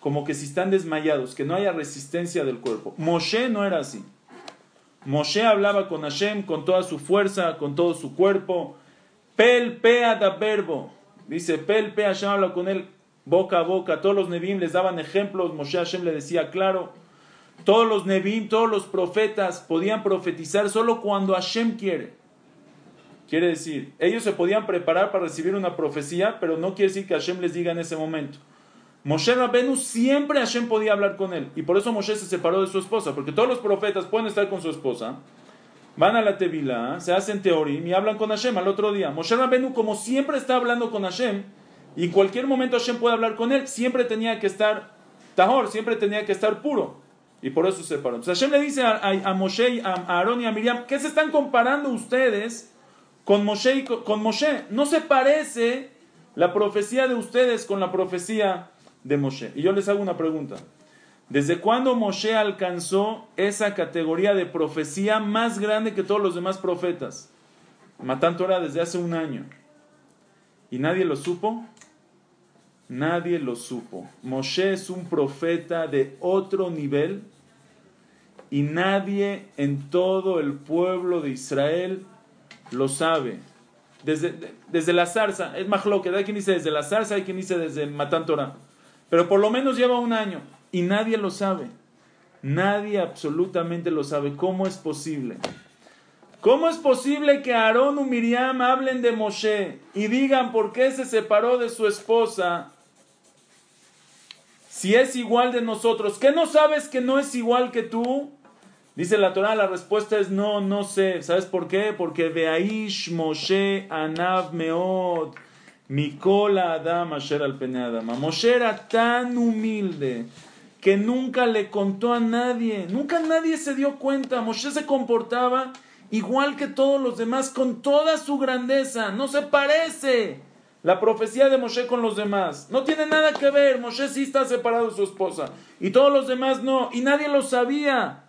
como que si están desmayados, que no haya resistencia del cuerpo. Moshe no era así. Moshe hablaba con Hashem con toda su fuerza, con todo su cuerpo. Pel pea da verbo. Dice, pel pea Hashem habla con él boca a boca. Todos los Nevim les daban ejemplos. Moshe Hashem le decía, claro. Todos los Nebim, todos los profetas podían profetizar solo cuando Hashem quiere. Quiere decir, ellos se podían preparar para recibir una profecía, pero no quiere decir que Hashem les diga en ese momento. Moshe Rabenu siempre Hashem podía hablar con él. Y por eso Moshe se separó de su esposa, porque todos los profetas pueden estar con su esposa, van a la Tevila, se hacen teorim y hablan con Hashem al otro día. Moshe Rabenu, como siempre está hablando con Hashem, y en cualquier momento Hashem puede hablar con él, siempre tenía que estar tahor, siempre tenía que estar puro. Y por eso se separó. Entonces Hashem le dice a, a, Moshe, a, Aarón y a Miriam, ¿qué se están comparando ustedes con Moshe, con, Moshe? No se parece la profecía de ustedes con la profecía de Moshe. Y yo les hago una pregunta. ¿Desde cuándo Moshe alcanzó esa categoría de profecía más grande que todos los demás profetas? Matán Torah desde hace un año. ¿Y nadie lo supo? Nadie lo supo. Moshe es un profeta de otro nivel y nadie en todo el pueblo de Israel lo sabe. Desde, desde la zarza, es más que hay quien dice desde la zarza, hay quien dice desde Matán Torah. Pero por lo menos lleva un año y nadie lo sabe. Nadie absolutamente lo sabe. ¿Cómo es posible? ¿Cómo es posible que Aarón y Miriam hablen de Moshe y digan por qué se separó de su esposa si es igual de nosotros, ¿qué no sabes que no es igual que tú? Dice la Torah, la respuesta es no, no sé. ¿Sabes por qué? Porque Beaish Moshe Anav Meod Mikola Adam Asher al. Moshe era tan humilde que nunca le contó a nadie, nunca nadie se dio cuenta. Moshe se comportaba igual que todos los demás, con toda su grandeza, no se parece la profecía de Moshe con los demás. No tiene nada que ver. Moshe sí está separado de su esposa. Y todos los demás no. Y nadie lo sabía.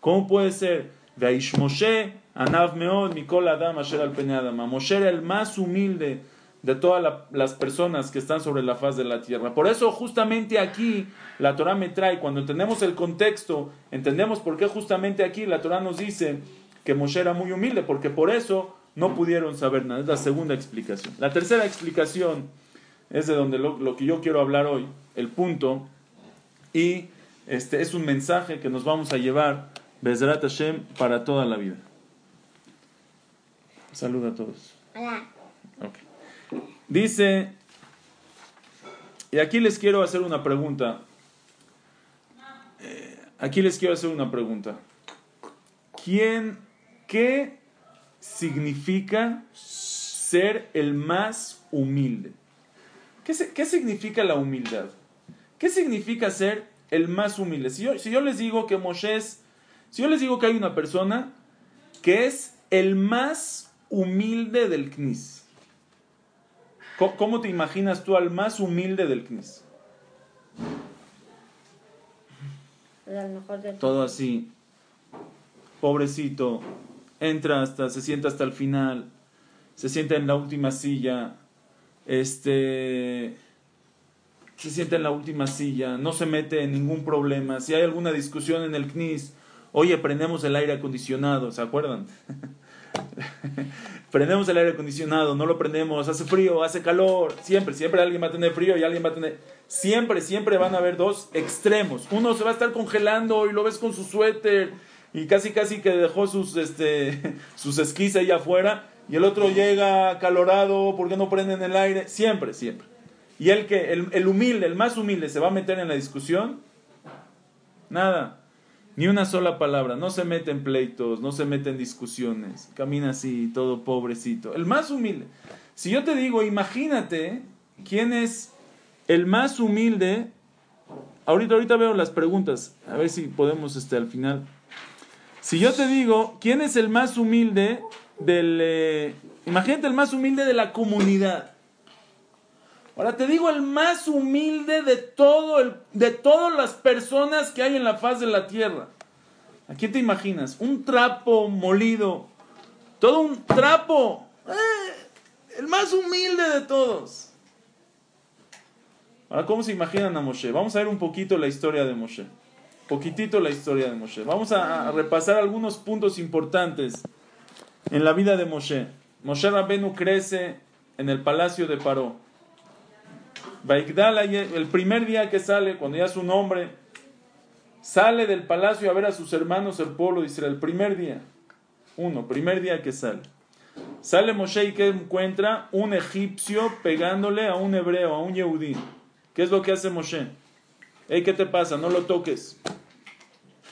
¿Cómo puede ser? Vaish Moshe, Anav Meod, Mikol Adam, Asher al. Moshe era el más humilde de todas las personas que están sobre la faz de la tierra. Por eso justamente aquí la Torah me trae, cuando entendemos el contexto, entendemos por qué justamente aquí la Torah nos dice que Moshe era muy humilde, porque por eso no pudieron saber nada. Es la segunda explicación. La tercera explicación es de donde lo, que yo quiero hablar hoy, el punto, y este es un mensaje que nos vamos a llevar, Bezrat Hashem, para toda la vida. Saluda a todos. Hola. Dice Y aquí les quiero hacer una pregunta. Eh, aquí les quiero hacer una pregunta. ¿Quién, qué significa ser el más humilde? ¿Qué, qué significa la humildad? ¿Qué significa ser el más humilde? Si yo, si yo les digo que Moshe es, si yo les digo que hay una persona que es el más humilde del CNIS, ¿cómo, te imaginas tú al más humilde del CNIS? Todo así, pobrecito, entra hasta, se sienta hasta el final, se sienta en la última silla, este, se sienta en la última silla, no se mete en ningún problema, si hay alguna discusión en el CNIS, oye, prendemos el aire acondicionado, ¿se acuerdan? prendemos el aire acondicionado, no lo prendemos, hace frío, hace calor, siempre, siempre alguien va a tener frío y alguien va a tener, siempre, siempre van a haber dos extremos. Uno se va a estar congelando y lo ves con su suéter y casi, casi que dejó sus, este, sus esquís ahí afuera y el otro llega calorado porque no prenden el aire, siempre, siempre. Y el que, el, el humilde, el más humilde, se va a meter en la discusión, nada. Ni una sola palabra, no se mete en pleitos, no se mete en discusiones, camina así, todo pobrecito. El más humilde. Si yo te digo, imagínate quién es el más humilde. Ahorita, ahorita veo las preguntas, a ver si podemos este, al final. Si yo te digo, ¿quién es el más humilde del... Eh, imagínate el más humilde de la comunidad. Ahora te digo el más humilde de, todo el, de todas las personas que hay en la faz de la tierra. ¿A quién te imaginas? Un trapo molido. Todo un trapo. Eh, el más humilde de todos. Ahora, ¿cómo se imaginan a Moshe? Vamos a ver un poquito la historia de Moshe. Poquitito la historia de Moshe. Vamos a, repasar algunos puntos importantes en la vida de Moshe. Moshe Rabenu crece en el palacio de Paró el primer día que sale, cuando ya es un hombre, sale del palacio a ver a sus hermanos, el pueblo de Israel. El primer día, uno, primer día que sale. Sale Moshe y que encuentra un egipcio pegándole a un hebreo, a un yehudí. ¿Qué es lo que hace Moshe? Hey, ¿qué te pasa? No lo toques.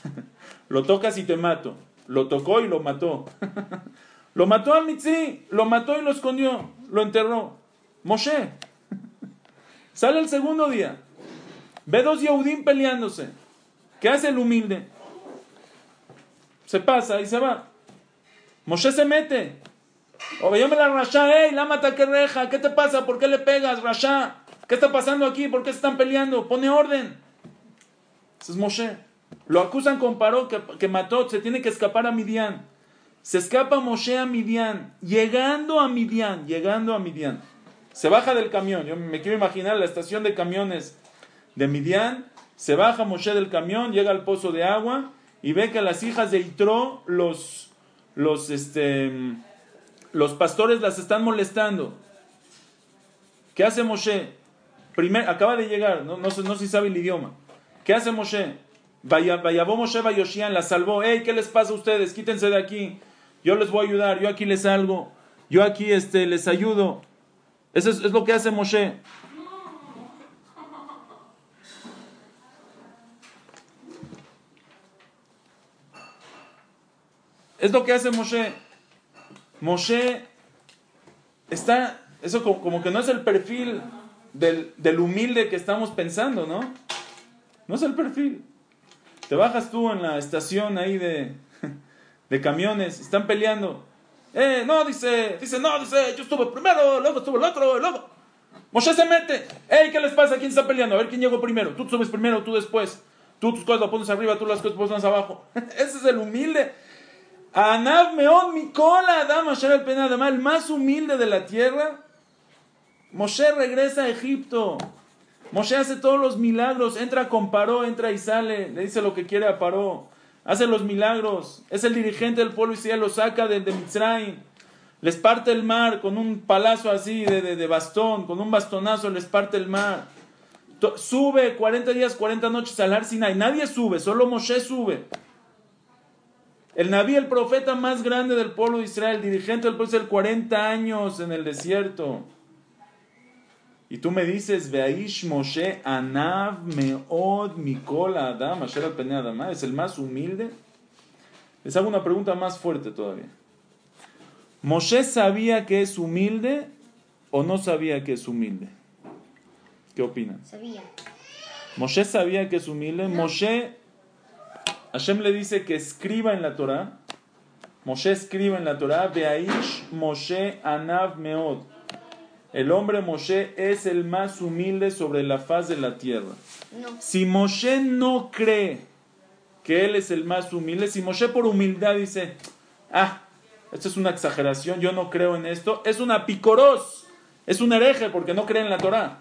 lo tocas y te mato. Lo tocó y lo mató. lo mató al Mitzi, lo mató y lo escondió, lo enterró. Moshe. Sale el segundo día. Ve dos Yehudim peleándose. ¿Qué hace el humilde? Se pasa y se va. Moshe se mete. O me la Rasha, ey, la mata que reja. ¿Qué te pasa? ¿Por qué le pegas, Rasha? ¿Qué está pasando aquí? ¿Por qué se están peleando? Pone orden. Ese es Moshe. Lo acusan con Paró que, que mató, se tiene que escapar a Midian. Se escapa Moshe a Midian, llegando a Midian, llegando a Midian. Se baja del camión. Yo me quiero imaginar la estación de camiones de Midian. Se baja Moshe del camión, llega al pozo de agua y ve que las hijas de Itro, los, los, este, los pastores las están molestando. ¿Qué hace Moshe? Acaba de llegar, no, no, no, si sabe el idioma. ¿Qué hace Moshe? Vaya, Moshe Bayoshian, la salvó. Hey, ¿qué les pasa a ustedes? Quítense de aquí. Yo les voy a ayudar, yo aquí les salgo. Yo aquí este, les ayudo. Eso es, lo que hace Moshe. Es lo que hace Moshe. Moshe está, eso como, que no es el perfil del, del, humilde que estamos pensando, ¿no? No es el perfil. Te bajas tú en la estación ahí de camiones, están peleando. Eh, no, dice, dice, no, dice, yo estuve primero, luego estuvo el otro, luego. Moshe se mete. Ey, ¿qué les pasa? ¿Quién está peleando? A ver quién llegó primero. Tú subes primero, tú después. Tú tus cosas las pones arriba, tú las cosas pones abajo. Ese es el humilde. Anav meon mi cola, dama el penadama, el más humilde de la tierra. Moshe regresa a Egipto. Moshe hace todos los milagros. Entra con Paró, entra y sale. Le dice lo que quiere a Paró hace los milagros, es el dirigente del pueblo Israel, lo saca de, de Mitzrayim, les parte el mar con un palazo así de, de, bastón, con un bastonazo les parte el mar. Sube 40 días, 40 noches al Sinai. Nadie sube, solo Moshe sube. El Naví, el profeta más grande del pueblo de Israel, dirigente del pueblo de Israel, 40 años en el desierto. Y tú me dices, Veaish Moshe Anav Meod Mikol Adam, Asher Adama, es el más humilde. Les hago una pregunta más fuerte todavía. ¿Moshe sabía que es humilde o no sabía que es humilde? ¿Qué opinan? Sabía. Moshe sabía que es humilde. Moshe, Hashem le dice que escriba en la Torah. Moshe escribe en la Torah, Veaish Moshe Anav Meod. El hombre Moshe es el más humilde sobre la faz de la tierra. No. Si Moshe no cree que él es el más humilde, si Moshe por humildad dice, ah, esto es una exageración, yo no creo en esto, es una picoros, es un hereje porque no cree en la Torah.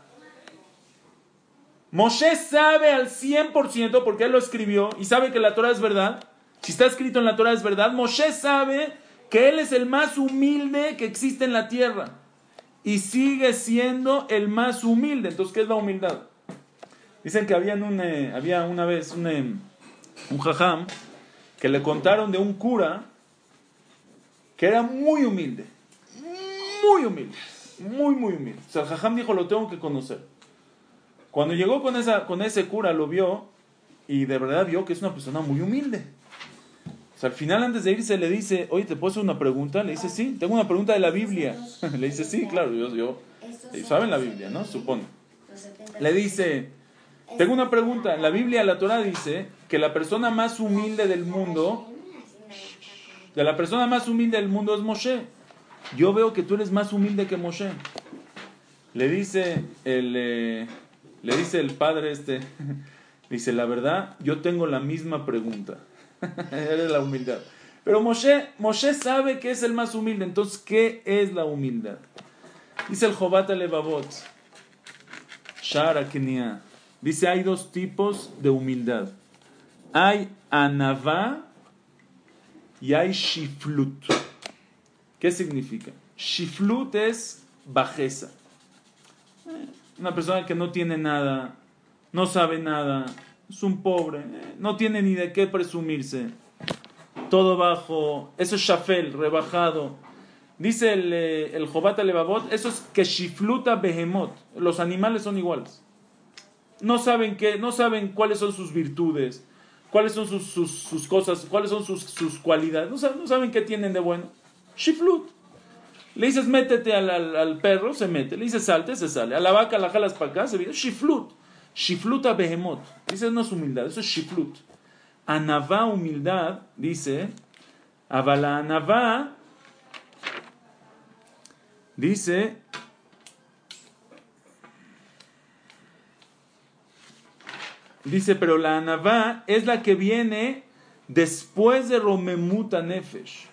Moshe sabe al 100% porque él lo escribió y sabe que la Torah es verdad. Si está escrito en la Torah es verdad. Moshe sabe que él es el más humilde que existe en la tierra y sigue siendo el más humilde. Entonces, ¿qué es la humildad? Dicen que había, un, eh, había una vez un, eh, un jajam que le contaron de un cura que era muy humilde. Muy humilde. Muy, muy humilde. O sea, el jajam dijo, lo tengo que conocer. Cuando llegó con, esa, con ese cura, lo vio y de verdad vio que es una persona muy humilde. O sea, al final, antes de irse, le dice, oye, ¿te puedo hacer una pregunta? Le dice, sí, tengo una pregunta de la Biblia. le dice, sí, claro, yo, yo ellos saben la Biblia, ¿no? Supone. Le dice, tengo una pregunta. La Biblia, la Torah dice que la persona más humilde del mundo, de la persona más humilde del mundo es Moshe. Yo veo que tú eres más humilde que Moshe. Le dice el, eh, le dice el padre este, dice, la verdad, yo tengo la misma pregunta. Era la humildad. Pero Moshe, Moshe sabe que es el más humilde. Entonces, ¿qué es la humildad? Dice el Jobat Levavot, Shara Kenia. Dice, hay dos tipos de humildad. Hay anavá y hay shiflut. ¿Qué significa? Shiflut es bajeza. Una persona que no tiene nada, no sabe nada, es un pobre, no tiene ni de qué presumirse. Todo bajo, eso es shafel, rebajado. Dice el, eh, el Jobat Levavot, eso es que shifluta behemot. Los animales son iguales. No saben, qué, no saben cuáles son sus virtudes, cuáles son sus, sus, cosas, cuáles son sus, sus cualidades. No saben, no saben, qué tienen de bueno. Shiflut. Le dices métete al, al, al, perro, se mete. Le dices salte, se sale. A la vaca la jalas para acá, se viene. Shiflut. Shifluta behemot. Dice, no es humildad, eso es shiflut. Anavá, humildad, dice, avala anavá, dice, dice, pero la anavá es la que viene después de Romemuta Nefesh.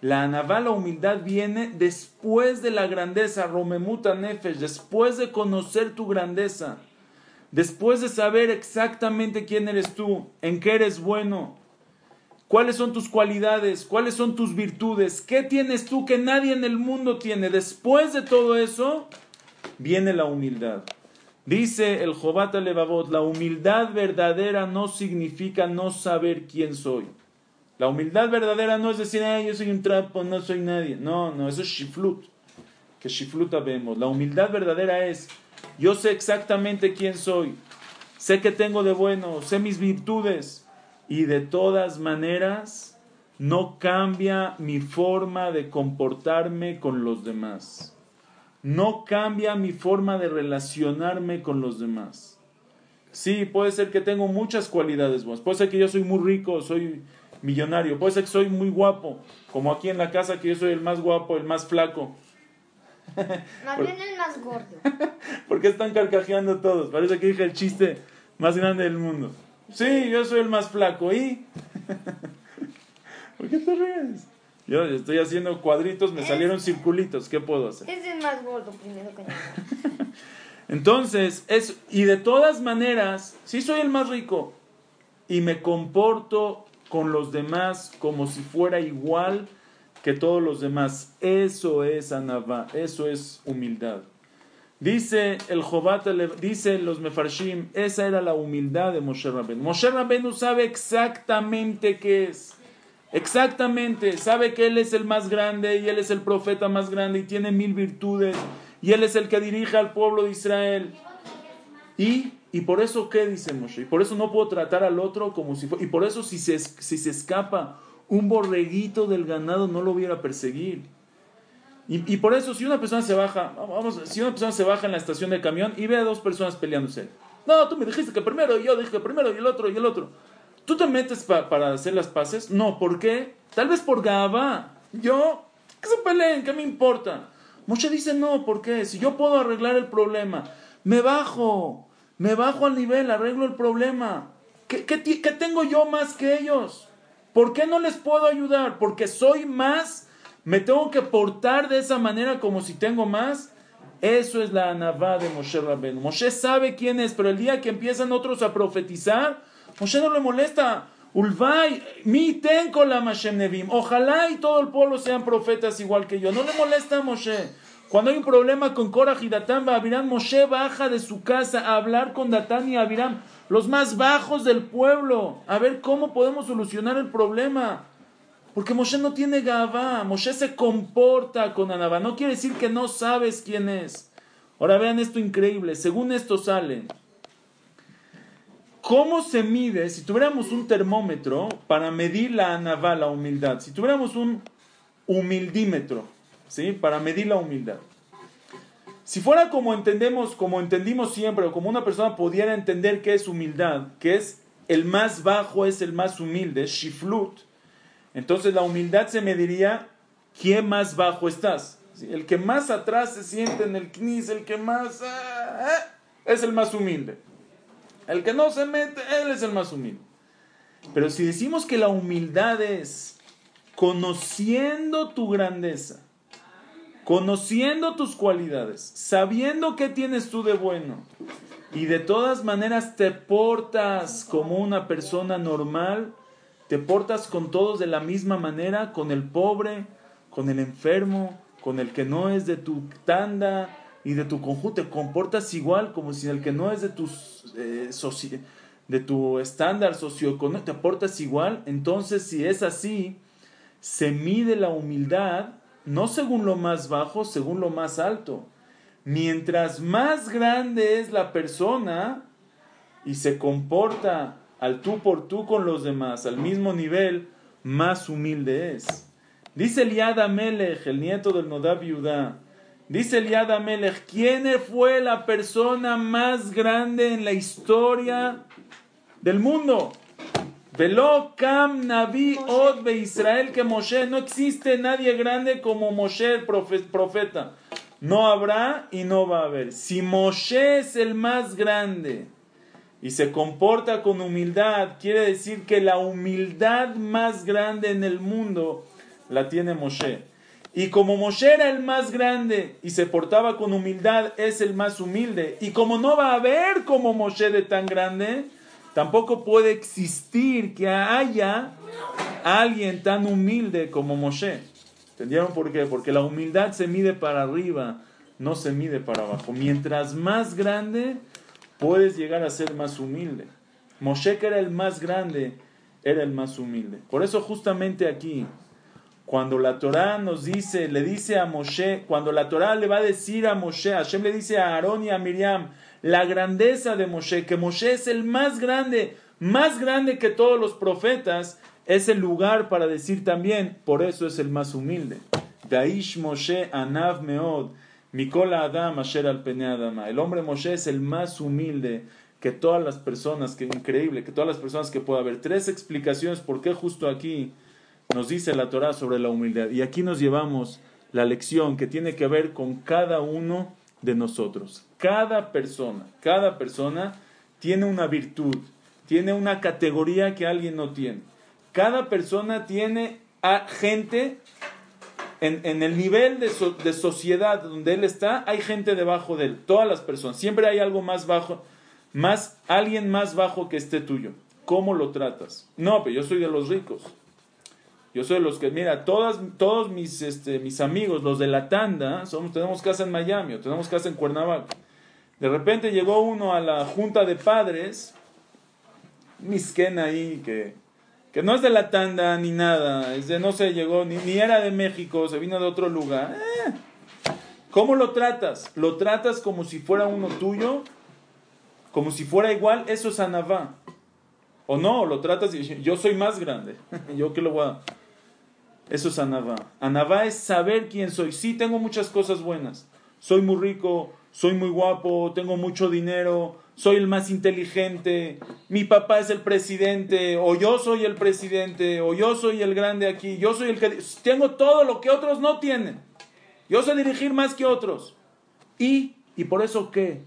La anavá, la humildad, viene después de la grandeza, Romemuta Nefesh, después de conocer tu grandeza. Después de saber exactamente quién eres tú, en qué eres bueno, cuáles son tus cualidades, cuáles son tus virtudes, qué tienes tú que nadie en el mundo tiene. Después de todo eso, viene la humildad. Dice el Jobat Levavot, la humildad verdadera no significa no saber quién soy. La humildad verdadera no es decir, Ay, yo soy un trapo, no soy nadie. No, no, eso es shiflut. Que shiflut vemos. La humildad verdadera es yo sé exactamente quién soy, sé que tengo de bueno, sé mis virtudes y de todas maneras no cambia mi forma de comportarme con los demás. No cambia mi forma de relacionarme con los demás. Sí, puede ser que tengo muchas cualidades buenas. Puede ser que yo soy muy rico, soy millonario. Puede ser que soy muy guapo, como aquí en la casa que yo soy el más guapo, el más flaco. Más bien el más gordo. ¿Por qué están carcajeando todos? Parece que dije el chiste más grande del mundo. Sí, yo soy el más flaco. ¿Y? ¿Por qué te ríes? Yo estoy haciendo cuadritos, me salieron circulitos. ¿Qué puedo hacer? Es el más gordo primero que nada. Entonces, es, y de todas maneras, sí soy el más rico y me comporto con los demás como si fuera igual que todos los demás. Eso es anavá, eso es humildad. Dice el Jobat, dice los Mefarshim, esa era la humildad de Moshe Rabbeinu. Moshe Rabbeinu sabe exactamente qué es. Exactamente, sabe que él es el más grande y él es el profeta más grande y tiene mil virtudes y Él es el que dirige al pueblo de Israel. Y, y por eso, ¿qué dice Moshe? Y por eso no puedo tratar al otro como si fuera... Y por eso si se, si se escapa un borreguito del ganado, no lo hubiera perseguir. Y, por eso, si una persona se baja, vamos, si una persona se baja en la estación de camión y ve a dos personas peleándose, no, tú me dijiste que primero, y yo dije que primero, y el otro, y el otro. ¿Tú te metes para hacer las paces? No, ¿por qué? Tal vez por Gaba. Yo, que se peleen, ¿qué me importa? Moshe dice, no, ¿por qué? Si yo puedo arreglar el problema, me bajo, me bajo al nivel, arreglo el problema. ¿Qué, qué, qué tengo yo más que ellos? ¿Por qué no les puedo ayudar? Porque soy más, me tengo que portar de esa manera como si tengo más. Eso es la anavá de Moshe Rabbeinu. Moshe sabe quién es, pero el día que empiezan otros a profetizar, Moshe no le molesta. Ulvay, mi ten la Mashem Nevim. Ojalá y todo el pueblo sean profetas igual que yo. No le molesta a Moshe. Cuando hay un problema con Korah y Datán, Abiram, Moshe baja de su casa a hablar con Datán y Abiram, los más bajos del pueblo, a ver cómo podemos solucionar el problema. Porque Moshe no tiene Gabá, Moshe se comporta con Anabá. No quiere decir que no sabes quién es. Ahora vean esto increíble. Según esto sale, ¿Cómo se mide si tuviéramos un termómetro para medir la anavá, la humildad? Si tuviéramos un humildímetro, ¿sí? Para medir la humildad. Si fuera como entendemos, como entendimos siempre, o como una persona pudiera entender qué es humildad, que es el más bajo es el más humilde, shiflut, entonces la humildad se mediría quién más bajo estás. El que más atrás se siente en el knis, el que más... Ah, ah, es el más humilde. El que no se mete, él es el más humilde. Pero si decimos que la humildad es conociendo tu grandeza, conociendo tus cualidades, sabiendo qué tienes tú de bueno, y de todas maneras te portas como una persona normal, te portas con todos de la misma manera, con el pobre, con el enfermo, con el que no es de tu tanda, y de tu conjunto, te comportas igual como si el que no es de, tus, eh, de tu estándar socioeconómico, te portas igual, entonces si es así, se mide la humildad no según lo más bajo, según lo más alto. Mientras más grande es la persona y se comporta al tú por tú con los demás, al mismo nivel, más humilde es. Dice Eliad Amelech, el nieto del Nodab Yudá, Dice Eliad Amelech, ¿quién fue la persona más grande en la historia del mundo? Velo Kam Nabi Od Israel que Moshe. No existe nadie grande como Moshe, el profeta. No habrá y no va a haber. Si Moshe es el más grande y se comporta con humildad, quiere decir que la humildad más grande en el mundo la tiene Moshe. Y como Moshe era el más grande y se portaba con humildad, es el más humilde. Y como no va a haber como Moshe de tan grande, tampoco puede existir que haya alguien tan humilde como Moshe. ¿Entendieron por qué? Porque la humildad se mide para arriba, no se mide para abajo. Mientras más grande, puedes llegar a ser más humilde. Moshe, que era el más grande, era el más humilde. Por eso justamente aquí cuando la Torah nos dice, le dice a Moshe, cuando la Torah le va a decir a Moshe, Hashem le dice a Aarón y a Miriam, la grandeza de Moshe, que Moshe es el más grande, más grande que todos los profetas, es el lugar para decir también, por eso es el más humilde. Daish Moshe Anav Meod, Mikola Adam Asher al Adama. El hombre Moshe es el más humilde que todas las personas, que increíble, que todas las personas que pueda haber. Tres explicaciones por qué justo aquí nos dice la Torah sobre la humildad. Y aquí nos llevamos la lección que tiene que ver con cada uno de nosotros. Cada persona, cada persona tiene una virtud, tiene una categoría que alguien no tiene. Cada persona tiene a gente en, en el nivel de, de, sociedad donde él está, hay gente debajo de él. Todas las personas. Siempre hay algo más bajo, más, alguien más bajo que esté tuyo. ¿Cómo lo tratas? No, pero yo soy de los ricos. Yo soy de los que, mira, todas, todos mis, este, mis amigos, los de la tanda, somos, tenemos casa en Miami o tenemos casa en Cuernavaca. De repente llegó uno a la junta de padres, misquena ahí, que, que no es de la tanda ni nada, es de, no sé, llegó, ni, ni era de México, se vino de otro lugar. Eh, ¿Cómo lo tratas? ¿Lo tratas como si fuera uno tuyo? ¿Como si fuera igual? Eso es anavá. ¿O no? ¿Lo tratas y yo soy más grande? ¿Yo qué lo voy a...? Eso es anavá. Anavá es saber quién soy. Sí, tengo muchas cosas buenas. Soy muy rico, soy muy guapo, tengo mucho dinero, soy el más inteligente, mi papá es el presidente, o yo soy el presidente, o yo soy el grande aquí, yo soy el que... Tengo todo lo que otros no tienen. Yo sé dirigir más que otros. ¿Y? ¿Y por eso qué?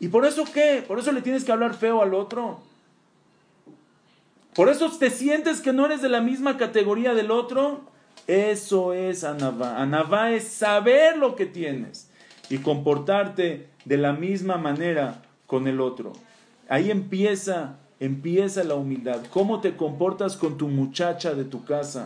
¿Y por eso qué? ¿Por eso le tienes que hablar feo al otro? ¿Por eso te sientes que no eres de la misma categoría del otro? Eso es Anavá. Anavá es saber lo que tienes y comportarte de la misma manera con el otro. Ahí empieza, empieza la humildad. ¿Cómo te comportas con tu muchacha de tu casa?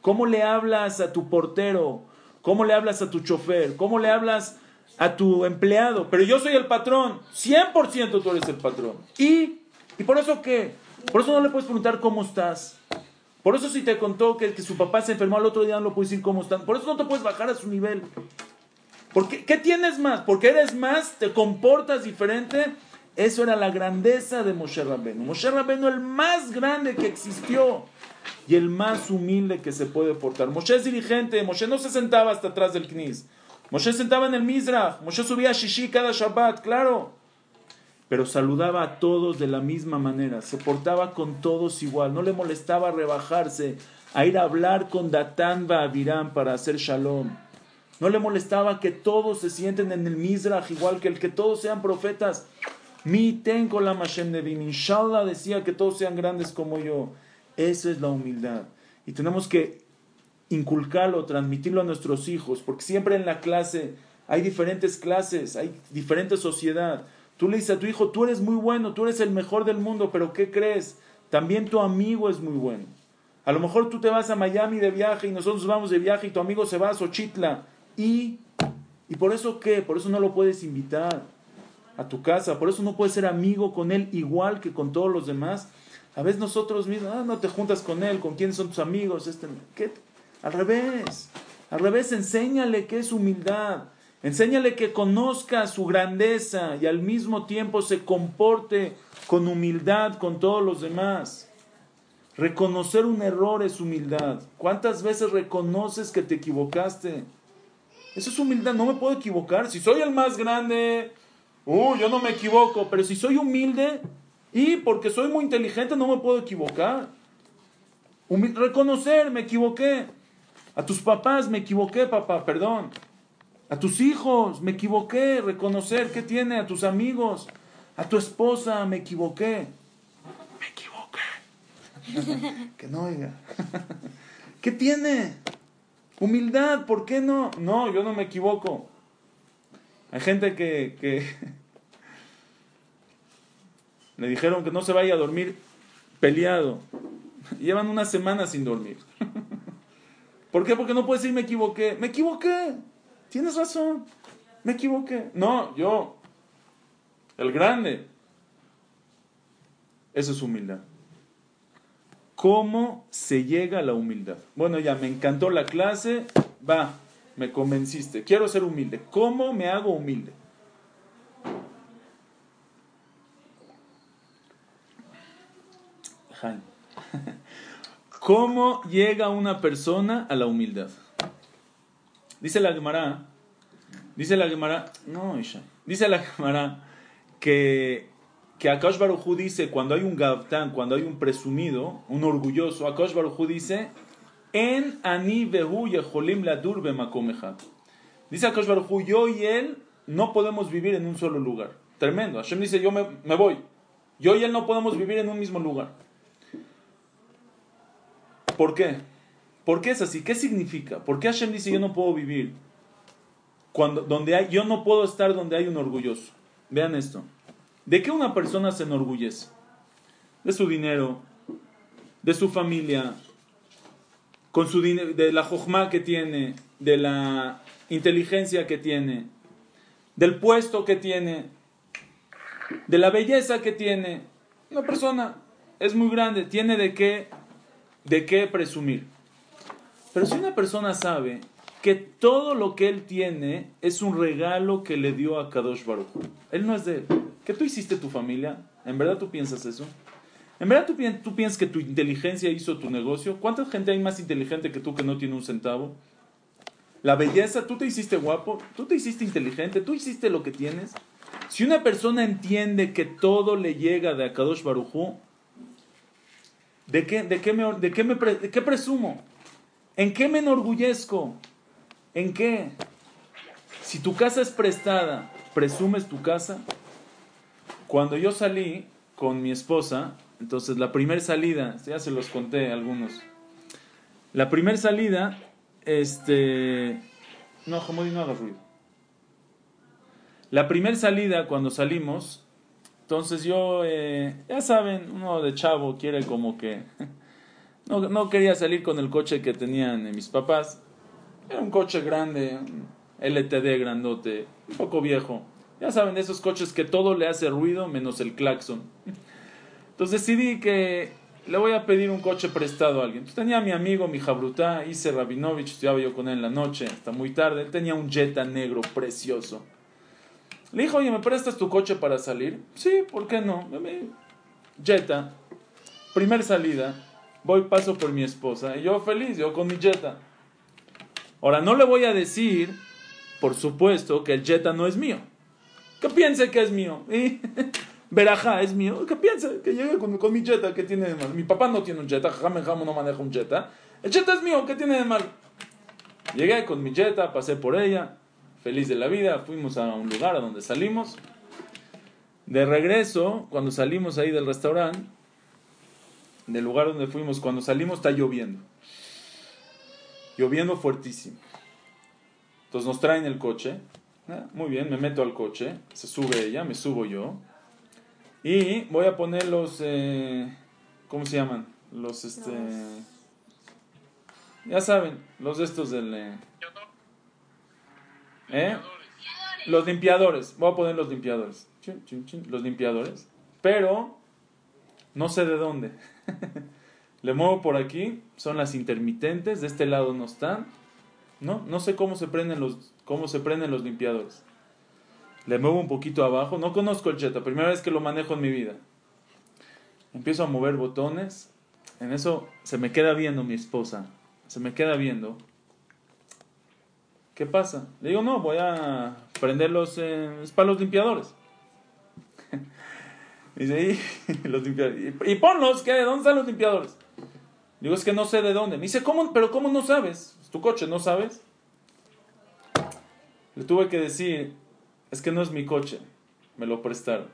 ¿Cómo le hablas a tu portero? ¿Cómo le hablas a tu chofer? ¿Cómo le hablas a tu empleado? Pero yo soy el patrón. 100% tú eres el patrón. ¿Y? ¿Y por eso qué? Por eso no le puedes preguntar cómo estás. Por eso si te contó que, que su papá se enfermó al otro día no le puedes decir cómo están. Por eso no te puedes bajar a su nivel. Porque, ¿Qué tienes más? Porque eres más, te comportas diferente. Eso era la grandeza de Moshe Rabbeinu. Moshe Rabbeinu el más grande que existió y el más humilde que se puede portar. Moshe es dirigente, Moshe no se sentaba hasta atrás del Knis. Moshe sentaba en el Mizrach, Moshe subía a Shishi cada Shabbat, claro. Pero saludaba a todos de la misma manera, se portaba con todos igual, no le molestaba rebajarse a ir a hablar con Datán Ba'abiram para hacer shalom. No le molestaba que todos se sienten en el Mizrach igual que el que todos sean profetas. Mi tengo la Mashem Nevin. Inshallah decía que todos sean grandes como yo. Esa es la humildad. Y tenemos que inculcarlo, transmitirlo a nuestros hijos, porque siempre en la clase hay diferentes clases, hay diferente sociedad. Tú le dices a tu hijo, tú eres muy bueno, tú eres el mejor del mundo, pero ¿qué crees? También tu amigo es muy bueno. A lo mejor tú te vas a Miami de viaje y nosotros vamos de viaje y tu amigo se va a Xochitla. ¿Y, ¿Y por eso qué? Por eso no lo puedes invitar a tu casa, por eso no puedes ser amigo con él igual que con todos los demás. A veces nosotros mismos, ah, no te juntas con él, con quiénes son tus amigos, este, ¿qué? Al revés, al revés, enséñale qué es humildad, enséñale que conozca su grandeza y al mismo tiempo se comporte con humildad con todos los demás. Reconocer un error es humildad. ¿Cuántas veces reconoces que te equivocaste? Eso es humildad, no me puedo equivocar. Si soy el más grande, uh, yo no me equivoco, pero si soy humilde, y porque soy muy inteligente no me puedo equivocar. reconocer, me equivoqué. A tus papás, me equivoqué, papá, perdón. A tus hijos, me equivoqué. Reconocer qué tiene. A tus amigos, a tu esposa, me equivoqué. Me equivoqué. que no oiga. ¿Qué tiene? Humildad, ¿por qué no? No, yo no me equivoco. Hay gente que, que le dijeron que no se vaya a dormir peleado. Llevan una semana sin dormir. ¿Por qué? Porque no puede decir me equivoqué. Me equivoqué. Tienes razón. Me equivoqué. No, yo. El grande. Eso es humildad. ¿Cómo se llega a la humildad? Bueno, ya me encantó la clase. Va, me convenciste. Quiero ser humilde. ¿Cómo me hago humilde? ¿Cómo llega una persona a la humildad? Dice la Gemara, dice la Gemara, no, Isha, dice la Gemara que, que Akash Baruj dice cuando hay un gavtán, cuando hay un presumido, un orgulloso, Akash Baruj dice, en ani vehu yeholim ladur Dice Akash Baruj yo y él no podemos vivir en un solo lugar. Tremendo. Hashem dice, yo me, me voy. Yo y él no podemos vivir en un mismo lugar. ¿Por qué? ¿Por qué es así? ¿Qué significa? ¿Por qué Hashem dice yo no puedo vivir? Cuando, donde hay, yo no puedo estar donde hay un orgulloso. Vean esto. ¿De qué una persona se enorgullece? De su dinero, de su familia, con su de la jojma que tiene, de la inteligencia que tiene, del puesto que tiene, de la belleza que tiene. Una persona es muy grande, tiene de qué de qué presumir. Pero si una persona sabe que todo lo que él tiene es un regalo que le dio a Kadosh Baruch. Él no es de él. ¿Qué tú hiciste tu familia? ¿En verdad tú piensas eso? ¿En verdad tú, tú piensas que tu inteligencia hizo tu negocio? ¿Cuánta gente hay más inteligente que tú que no tiene un centavo? La belleza, tú te hiciste guapo, tú te hiciste inteligente, tú hiciste lo que tienes. Si una persona entiende que todo le llega de Akadosh Barujú, ¿de qué, de, qué me, de, qué me, ¿de qué presumo? ¿En qué me enorgullezco? ¿En qué? Si tu casa es prestada, ¿presumes tu casa? Cuando yo salí con mi esposa, entonces la primera salida, ya se los conté algunos, la primera salida este. No, Hamudi, no haga ruido. La primera salida, cuando salimos, entonces yo, eh, ya saben, uno de chavo quiere como que. No, no, quería salir con el coche que tenían mis papás. Era un coche grande, LTD grandote, un poco viejo. Ya saben, de esos coches que todo le hace ruido menos el claxon. Entonces decidí que le voy a pedir un coche prestado a alguien. Entonces, tenía a mi amigo, mi jabrutá, Ise Rabinovich, estudiaba yo con él en la noche, hasta muy tarde. Él tenía un Jetta negro precioso. Le dijo, oye, ¿me prestas tu coche para salir? Sí, ¿por qué no? Jetta, primer salida, voy, paso por mi esposa, y yo feliz, yo con mi Jetta. Ahora, no le voy a decir, por supuesto, que el Jetta no es mío. Que piense que es mío. Verajá es mío, ¿qué piensa? Que llegue con, mi jetta, ¿qué tiene de mal? Mi papá no tiene un jetta, Jamen Jamo no maneja un jetta. El jetta es mío, ¿qué tiene de mal? Llegué con mi jetta, pasé por ella, feliz de la vida, fuimos a un lugar a donde salimos. De regreso, cuando salimos ahí del restaurante, del lugar donde fuimos, cuando salimos está lloviendo. Lloviendo fuertísimo. Entonces nos traen el coche. Ah, muy bien, me meto al coche, se sube ella, me subo yo. Y voy a poner los, eh, ¿cómo se llaman? Los, este, ya saben, los estos del, eh, ¿eh? Los limpiadores, voy a poner los limpiadores, los limpiadores, pero no sé de dónde. Le muevo por aquí, son las intermitentes, de este lado no están, ¿no? No sé cómo se prenden los, cómo se prenden los limpiadores le muevo un poquito abajo, no conozco el Jetta, primera vez que lo manejo en mi vida. Empiezo a mover botones, en eso se me queda viendo mi esposa, se me queda viendo. ¿Qué pasa? Le digo, no, voy a prender los, eh, para los limpiadores. dice, ¿y, los limpiadores? ¿Y, ponlos, ¿qué? ¿Dónde están los limpiadores? Digo, es que no sé de dónde. Me dice, ¿cómo? ¿Pero cómo no sabes? ¿Es tu coche, ¿no sabes? Le tuve que decir, es que no es mi coche, me lo prestaron.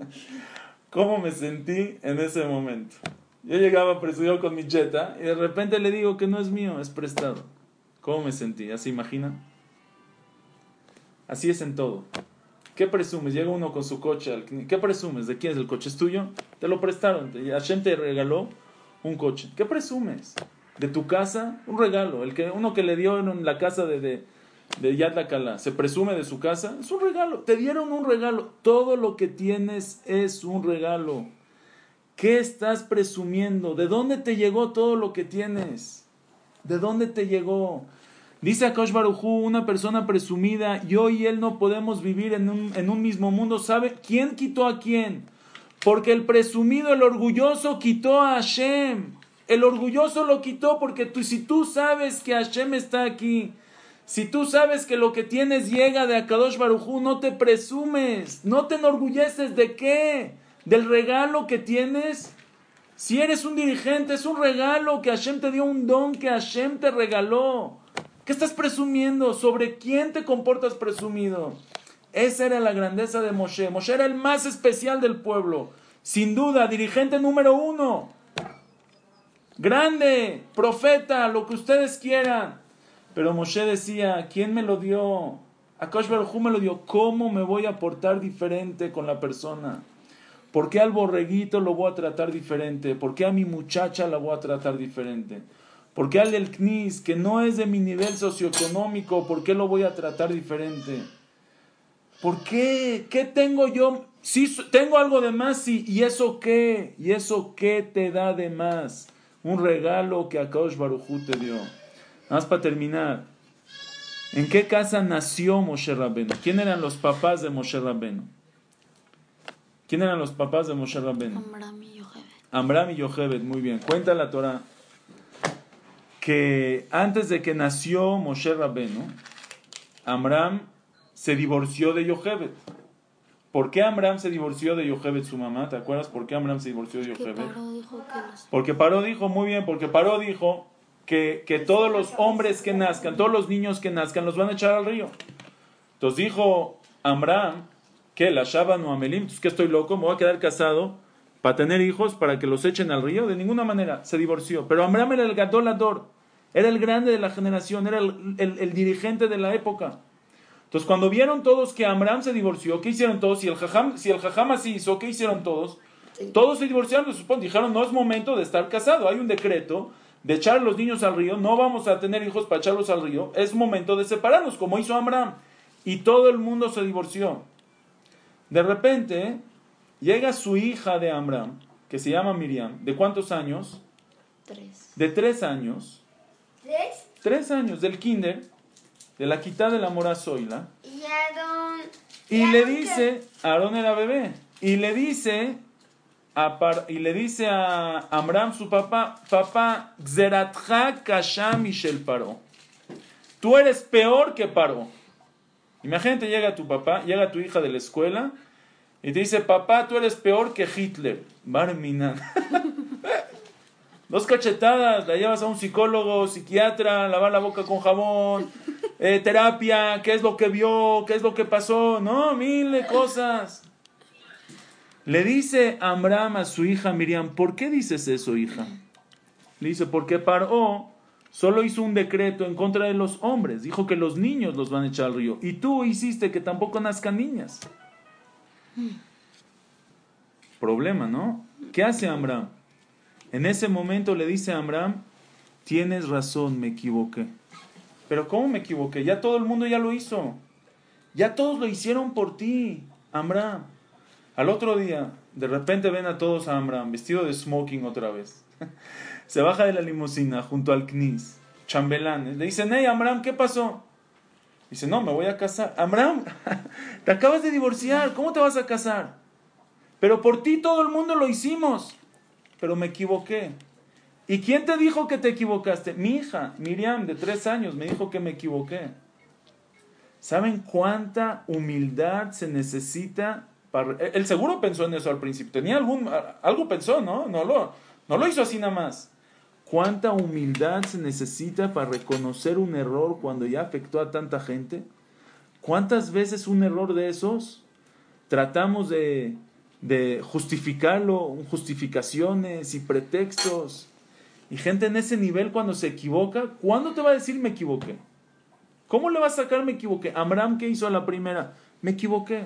¿Cómo me sentí en ese momento? Yo llegaba presumido con mi Jetta y de repente le digo que no es mío, es prestado. ¿Cómo me sentí? ¿Ya se imagina? Así es en todo. ¿Qué presumes? Llega uno con su coche. ¿Qué presumes? ¿De quién es el coche? ¿Es tuyo? Te lo prestaron. Hashem te regaló un coche. ¿Qué presumes? ¿De tu casa? Un regalo. El que, uno que le dio en la casa de de Yad Lakala se presume de su casa, es un regalo. Te dieron un regalo. Todo lo que tienes es un regalo. ¿Qué estás presumiendo? ¿De dónde te llegó todo lo que tienes? ¿De dónde te llegó? Dice Akash Barujú, una persona presumida, yo y él no podemos vivir en un, en un mismo mundo. ¿Sabe quién quitó a quién? Porque el presumido, el orgulloso, quitó a Hashem. El orgulloso lo quitó porque tú, si tú sabes que Hashem está aquí, si tú sabes que lo que tienes llega de Akadosh Barujú, no te presumes, no te enorgulleces de qué, del regalo que tienes. Si eres un dirigente, es un regalo que Hashem te dio, un don que Hashem te regaló. ¿Qué estás presumiendo? ¿Sobre quién te comportas presumido? Esa era la grandeza de Moshe. Moshe era el más especial del pueblo. Sin duda, dirigente número uno. Grande, profeta, lo que ustedes quieran. Pero Moshe decía, ¿quién me lo dio? Akash Baruj me lo dio. ¿Cómo me voy a portar diferente con la persona? ¿Por qué al borreguito lo voy a tratar diferente? ¿Por qué a mi muchacha la voy a tratar diferente? ¿Por qué al del que no es de mi nivel socioeconómico, por qué lo voy a tratar diferente? ¿Por qué? ¿Qué tengo yo? Sí, tengo algo de más. ¿Y eso qué? ¿Y eso qué te da de más? Un regalo que Akash Baruj te dio. Nada más para terminar. ¿En qué casa nació Moshe Rabbenu? ¿Quién eran los papás de Moshe Rabbenu? ¿Quién eran los papás de Moshe Rabbenu? Amram y Yochebed. Amram y Yochebed, muy bien. Cuenta la Torah que antes de que nació Moshe Rabbenu, Amram se divorció de Yochebed. ¿Por qué Amram se divorció de Yochebed, su mamá? ¿Te acuerdas por qué Amram se divorció de Yochebed? Porque Paró dijo, muy bien, porque Paró dijo que, que todos los hombres que nazcan, todos los niños que nazcan, los van a echar al río. Entonces dijo Amram, que la Shaban o Amelim, entonces que estoy loco, me voy a quedar casado para tener hijos, para que los echen al río. De ninguna manera, se divorció. Pero Amram era el gadolador, era el grande de la generación, era el, el- el dirigente de la época. Entonces cuando vieron todos que Amram se divorció, ¿qué hicieron todos? Si el jajam, si el jajam así hizo, ¿qué hicieron todos? Todos se divorciaron, se supone, dijeron, no es momento de estar casado, hay un decreto de echar a los niños al río, no vamos a tener hijos para echarlos al río, es momento de separarnos, como hizo Abraham. Y todo el mundo se divorció. De repente, llega su hija de Abraham, que se llama Miriam, ¿de cuántos años? Tres. De tres años. ¿Tres? Tres años del kinder, de la quita de la mora Zoila. Y Aarón. Y le que- dice, Aarón era bebé, y le dice a, Par- y le dice a Amram, su papá, papá, Xeratja Kasham Mishel Paró. Tú eres peor que Paró. Imagínate, llega tu papá, llega tu hija de la escuela y te dice, papá, tú eres peor que Hitler. Barminan. Dos cachetadas, la llevas a un psicólogo, psiquiatra, lavar la boca con jabón, eh, terapia, qué es lo que vio, qué es lo que pasó, no, mil de cosas. Le dice Amram a su hija Miriam, ¿por qué dices eso, hija? Le dice, porque Paró solo hizo un decreto en contra de los hombres, dijo que los niños los van a echar al río, y tú hiciste que tampoco nazcan niñas. Problema, ¿no? ¿Qué hace Amram? En ese momento le dice a Amram, tienes razón, me equivoqué. Pero ¿cómo me equivoqué? Ya todo el mundo ya lo hizo. Ya todos lo hicieron por ti, Amram. Al otro día, de repente ven a todos a Amram, vestido de smoking otra vez. Se baja de la limusina junto al Knis, chambelanes. Le dicen, hey, Amram, ¿qué pasó? Dice, no, me voy a casar. Amram, te acabas de divorciar, ¿cómo te vas a casar? Pero por ti todo el mundo lo hicimos. Pero me equivoqué. ¿Y quién te dijo que te equivocaste? Mi hija, Miriam, de tres años, me dijo que me equivoqué. ¿Saben cuánta humildad se necesita para... Él seguro pensó en eso al principio. Tenía algún... Algo pensó, ¿no? No lo, no lo hizo así nada más. ¿Cuánta humildad se necesita para reconocer un error cuando ya afectó a tanta gente? ¿Cuántas veces un error de esos tratamos de, de justificarlo, justificaciones y pretextos? Y gente en ese nivel cuando se equivoca, ¿cuándo te va a decir me equivoqué? ¿Cómo le vas a sacar me equivoqué? Amram, ¿qué hizo a la primera? Me equivoqué.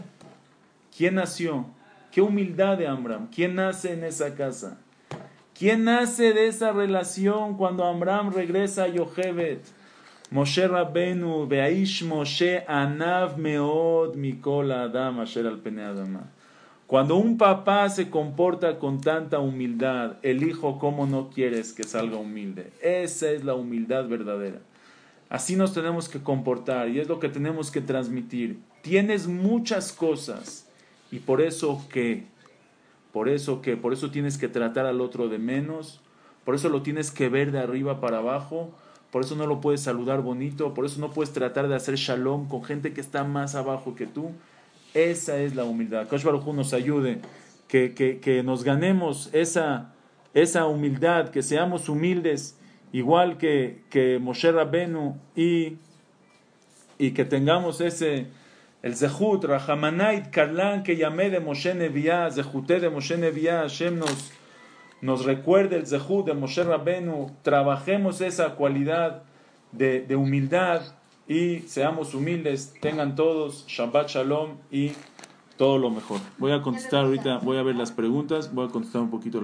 ¿Quién nació? ¿Qué humildad de Amram? ¿Quién nace en esa casa? ¿Quién nace de esa relación cuando Amram regresa a Yochebet? Moshe Rabbenu, Beaish Moshe Anav Meod Mikol Adam Asher al Adama. Cuando un papá se comporta con tanta humildad, el hijo, ¿cómo no quieres que salga humilde? Esa es la humildad verdadera. Así nos tenemos que comportar y es lo que tenemos que transmitir. Tienes muchas cosas y por eso qué? Por eso qué? Por eso tienes que tratar al otro de menos, por eso lo tienes que ver de arriba para abajo, por eso no lo puedes saludar bonito, por eso no puedes tratar de hacer shalom con gente que está más abajo que tú. Esa es la humildad. Kosh Baruj nos ayude, que, que, que nos ganemos esa, esa humildad, que seamos humildes, igual que, que Moshe Rabbenu, y, y que tengamos ese, el Zehut, Rahamanait, Karlan, que llamé de Moshe Neviah, Zehuté de Moshe Neviah, Hashem nos, nos recuerde el Zehut de Moshe Rabbenu, trabajemos esa cualidad de, de humildad y seamos humildes, tengan todos Shabbat Shalom y todo lo mejor. Voy a contestar ahorita, voy a ver las preguntas, voy a contestar un poquito las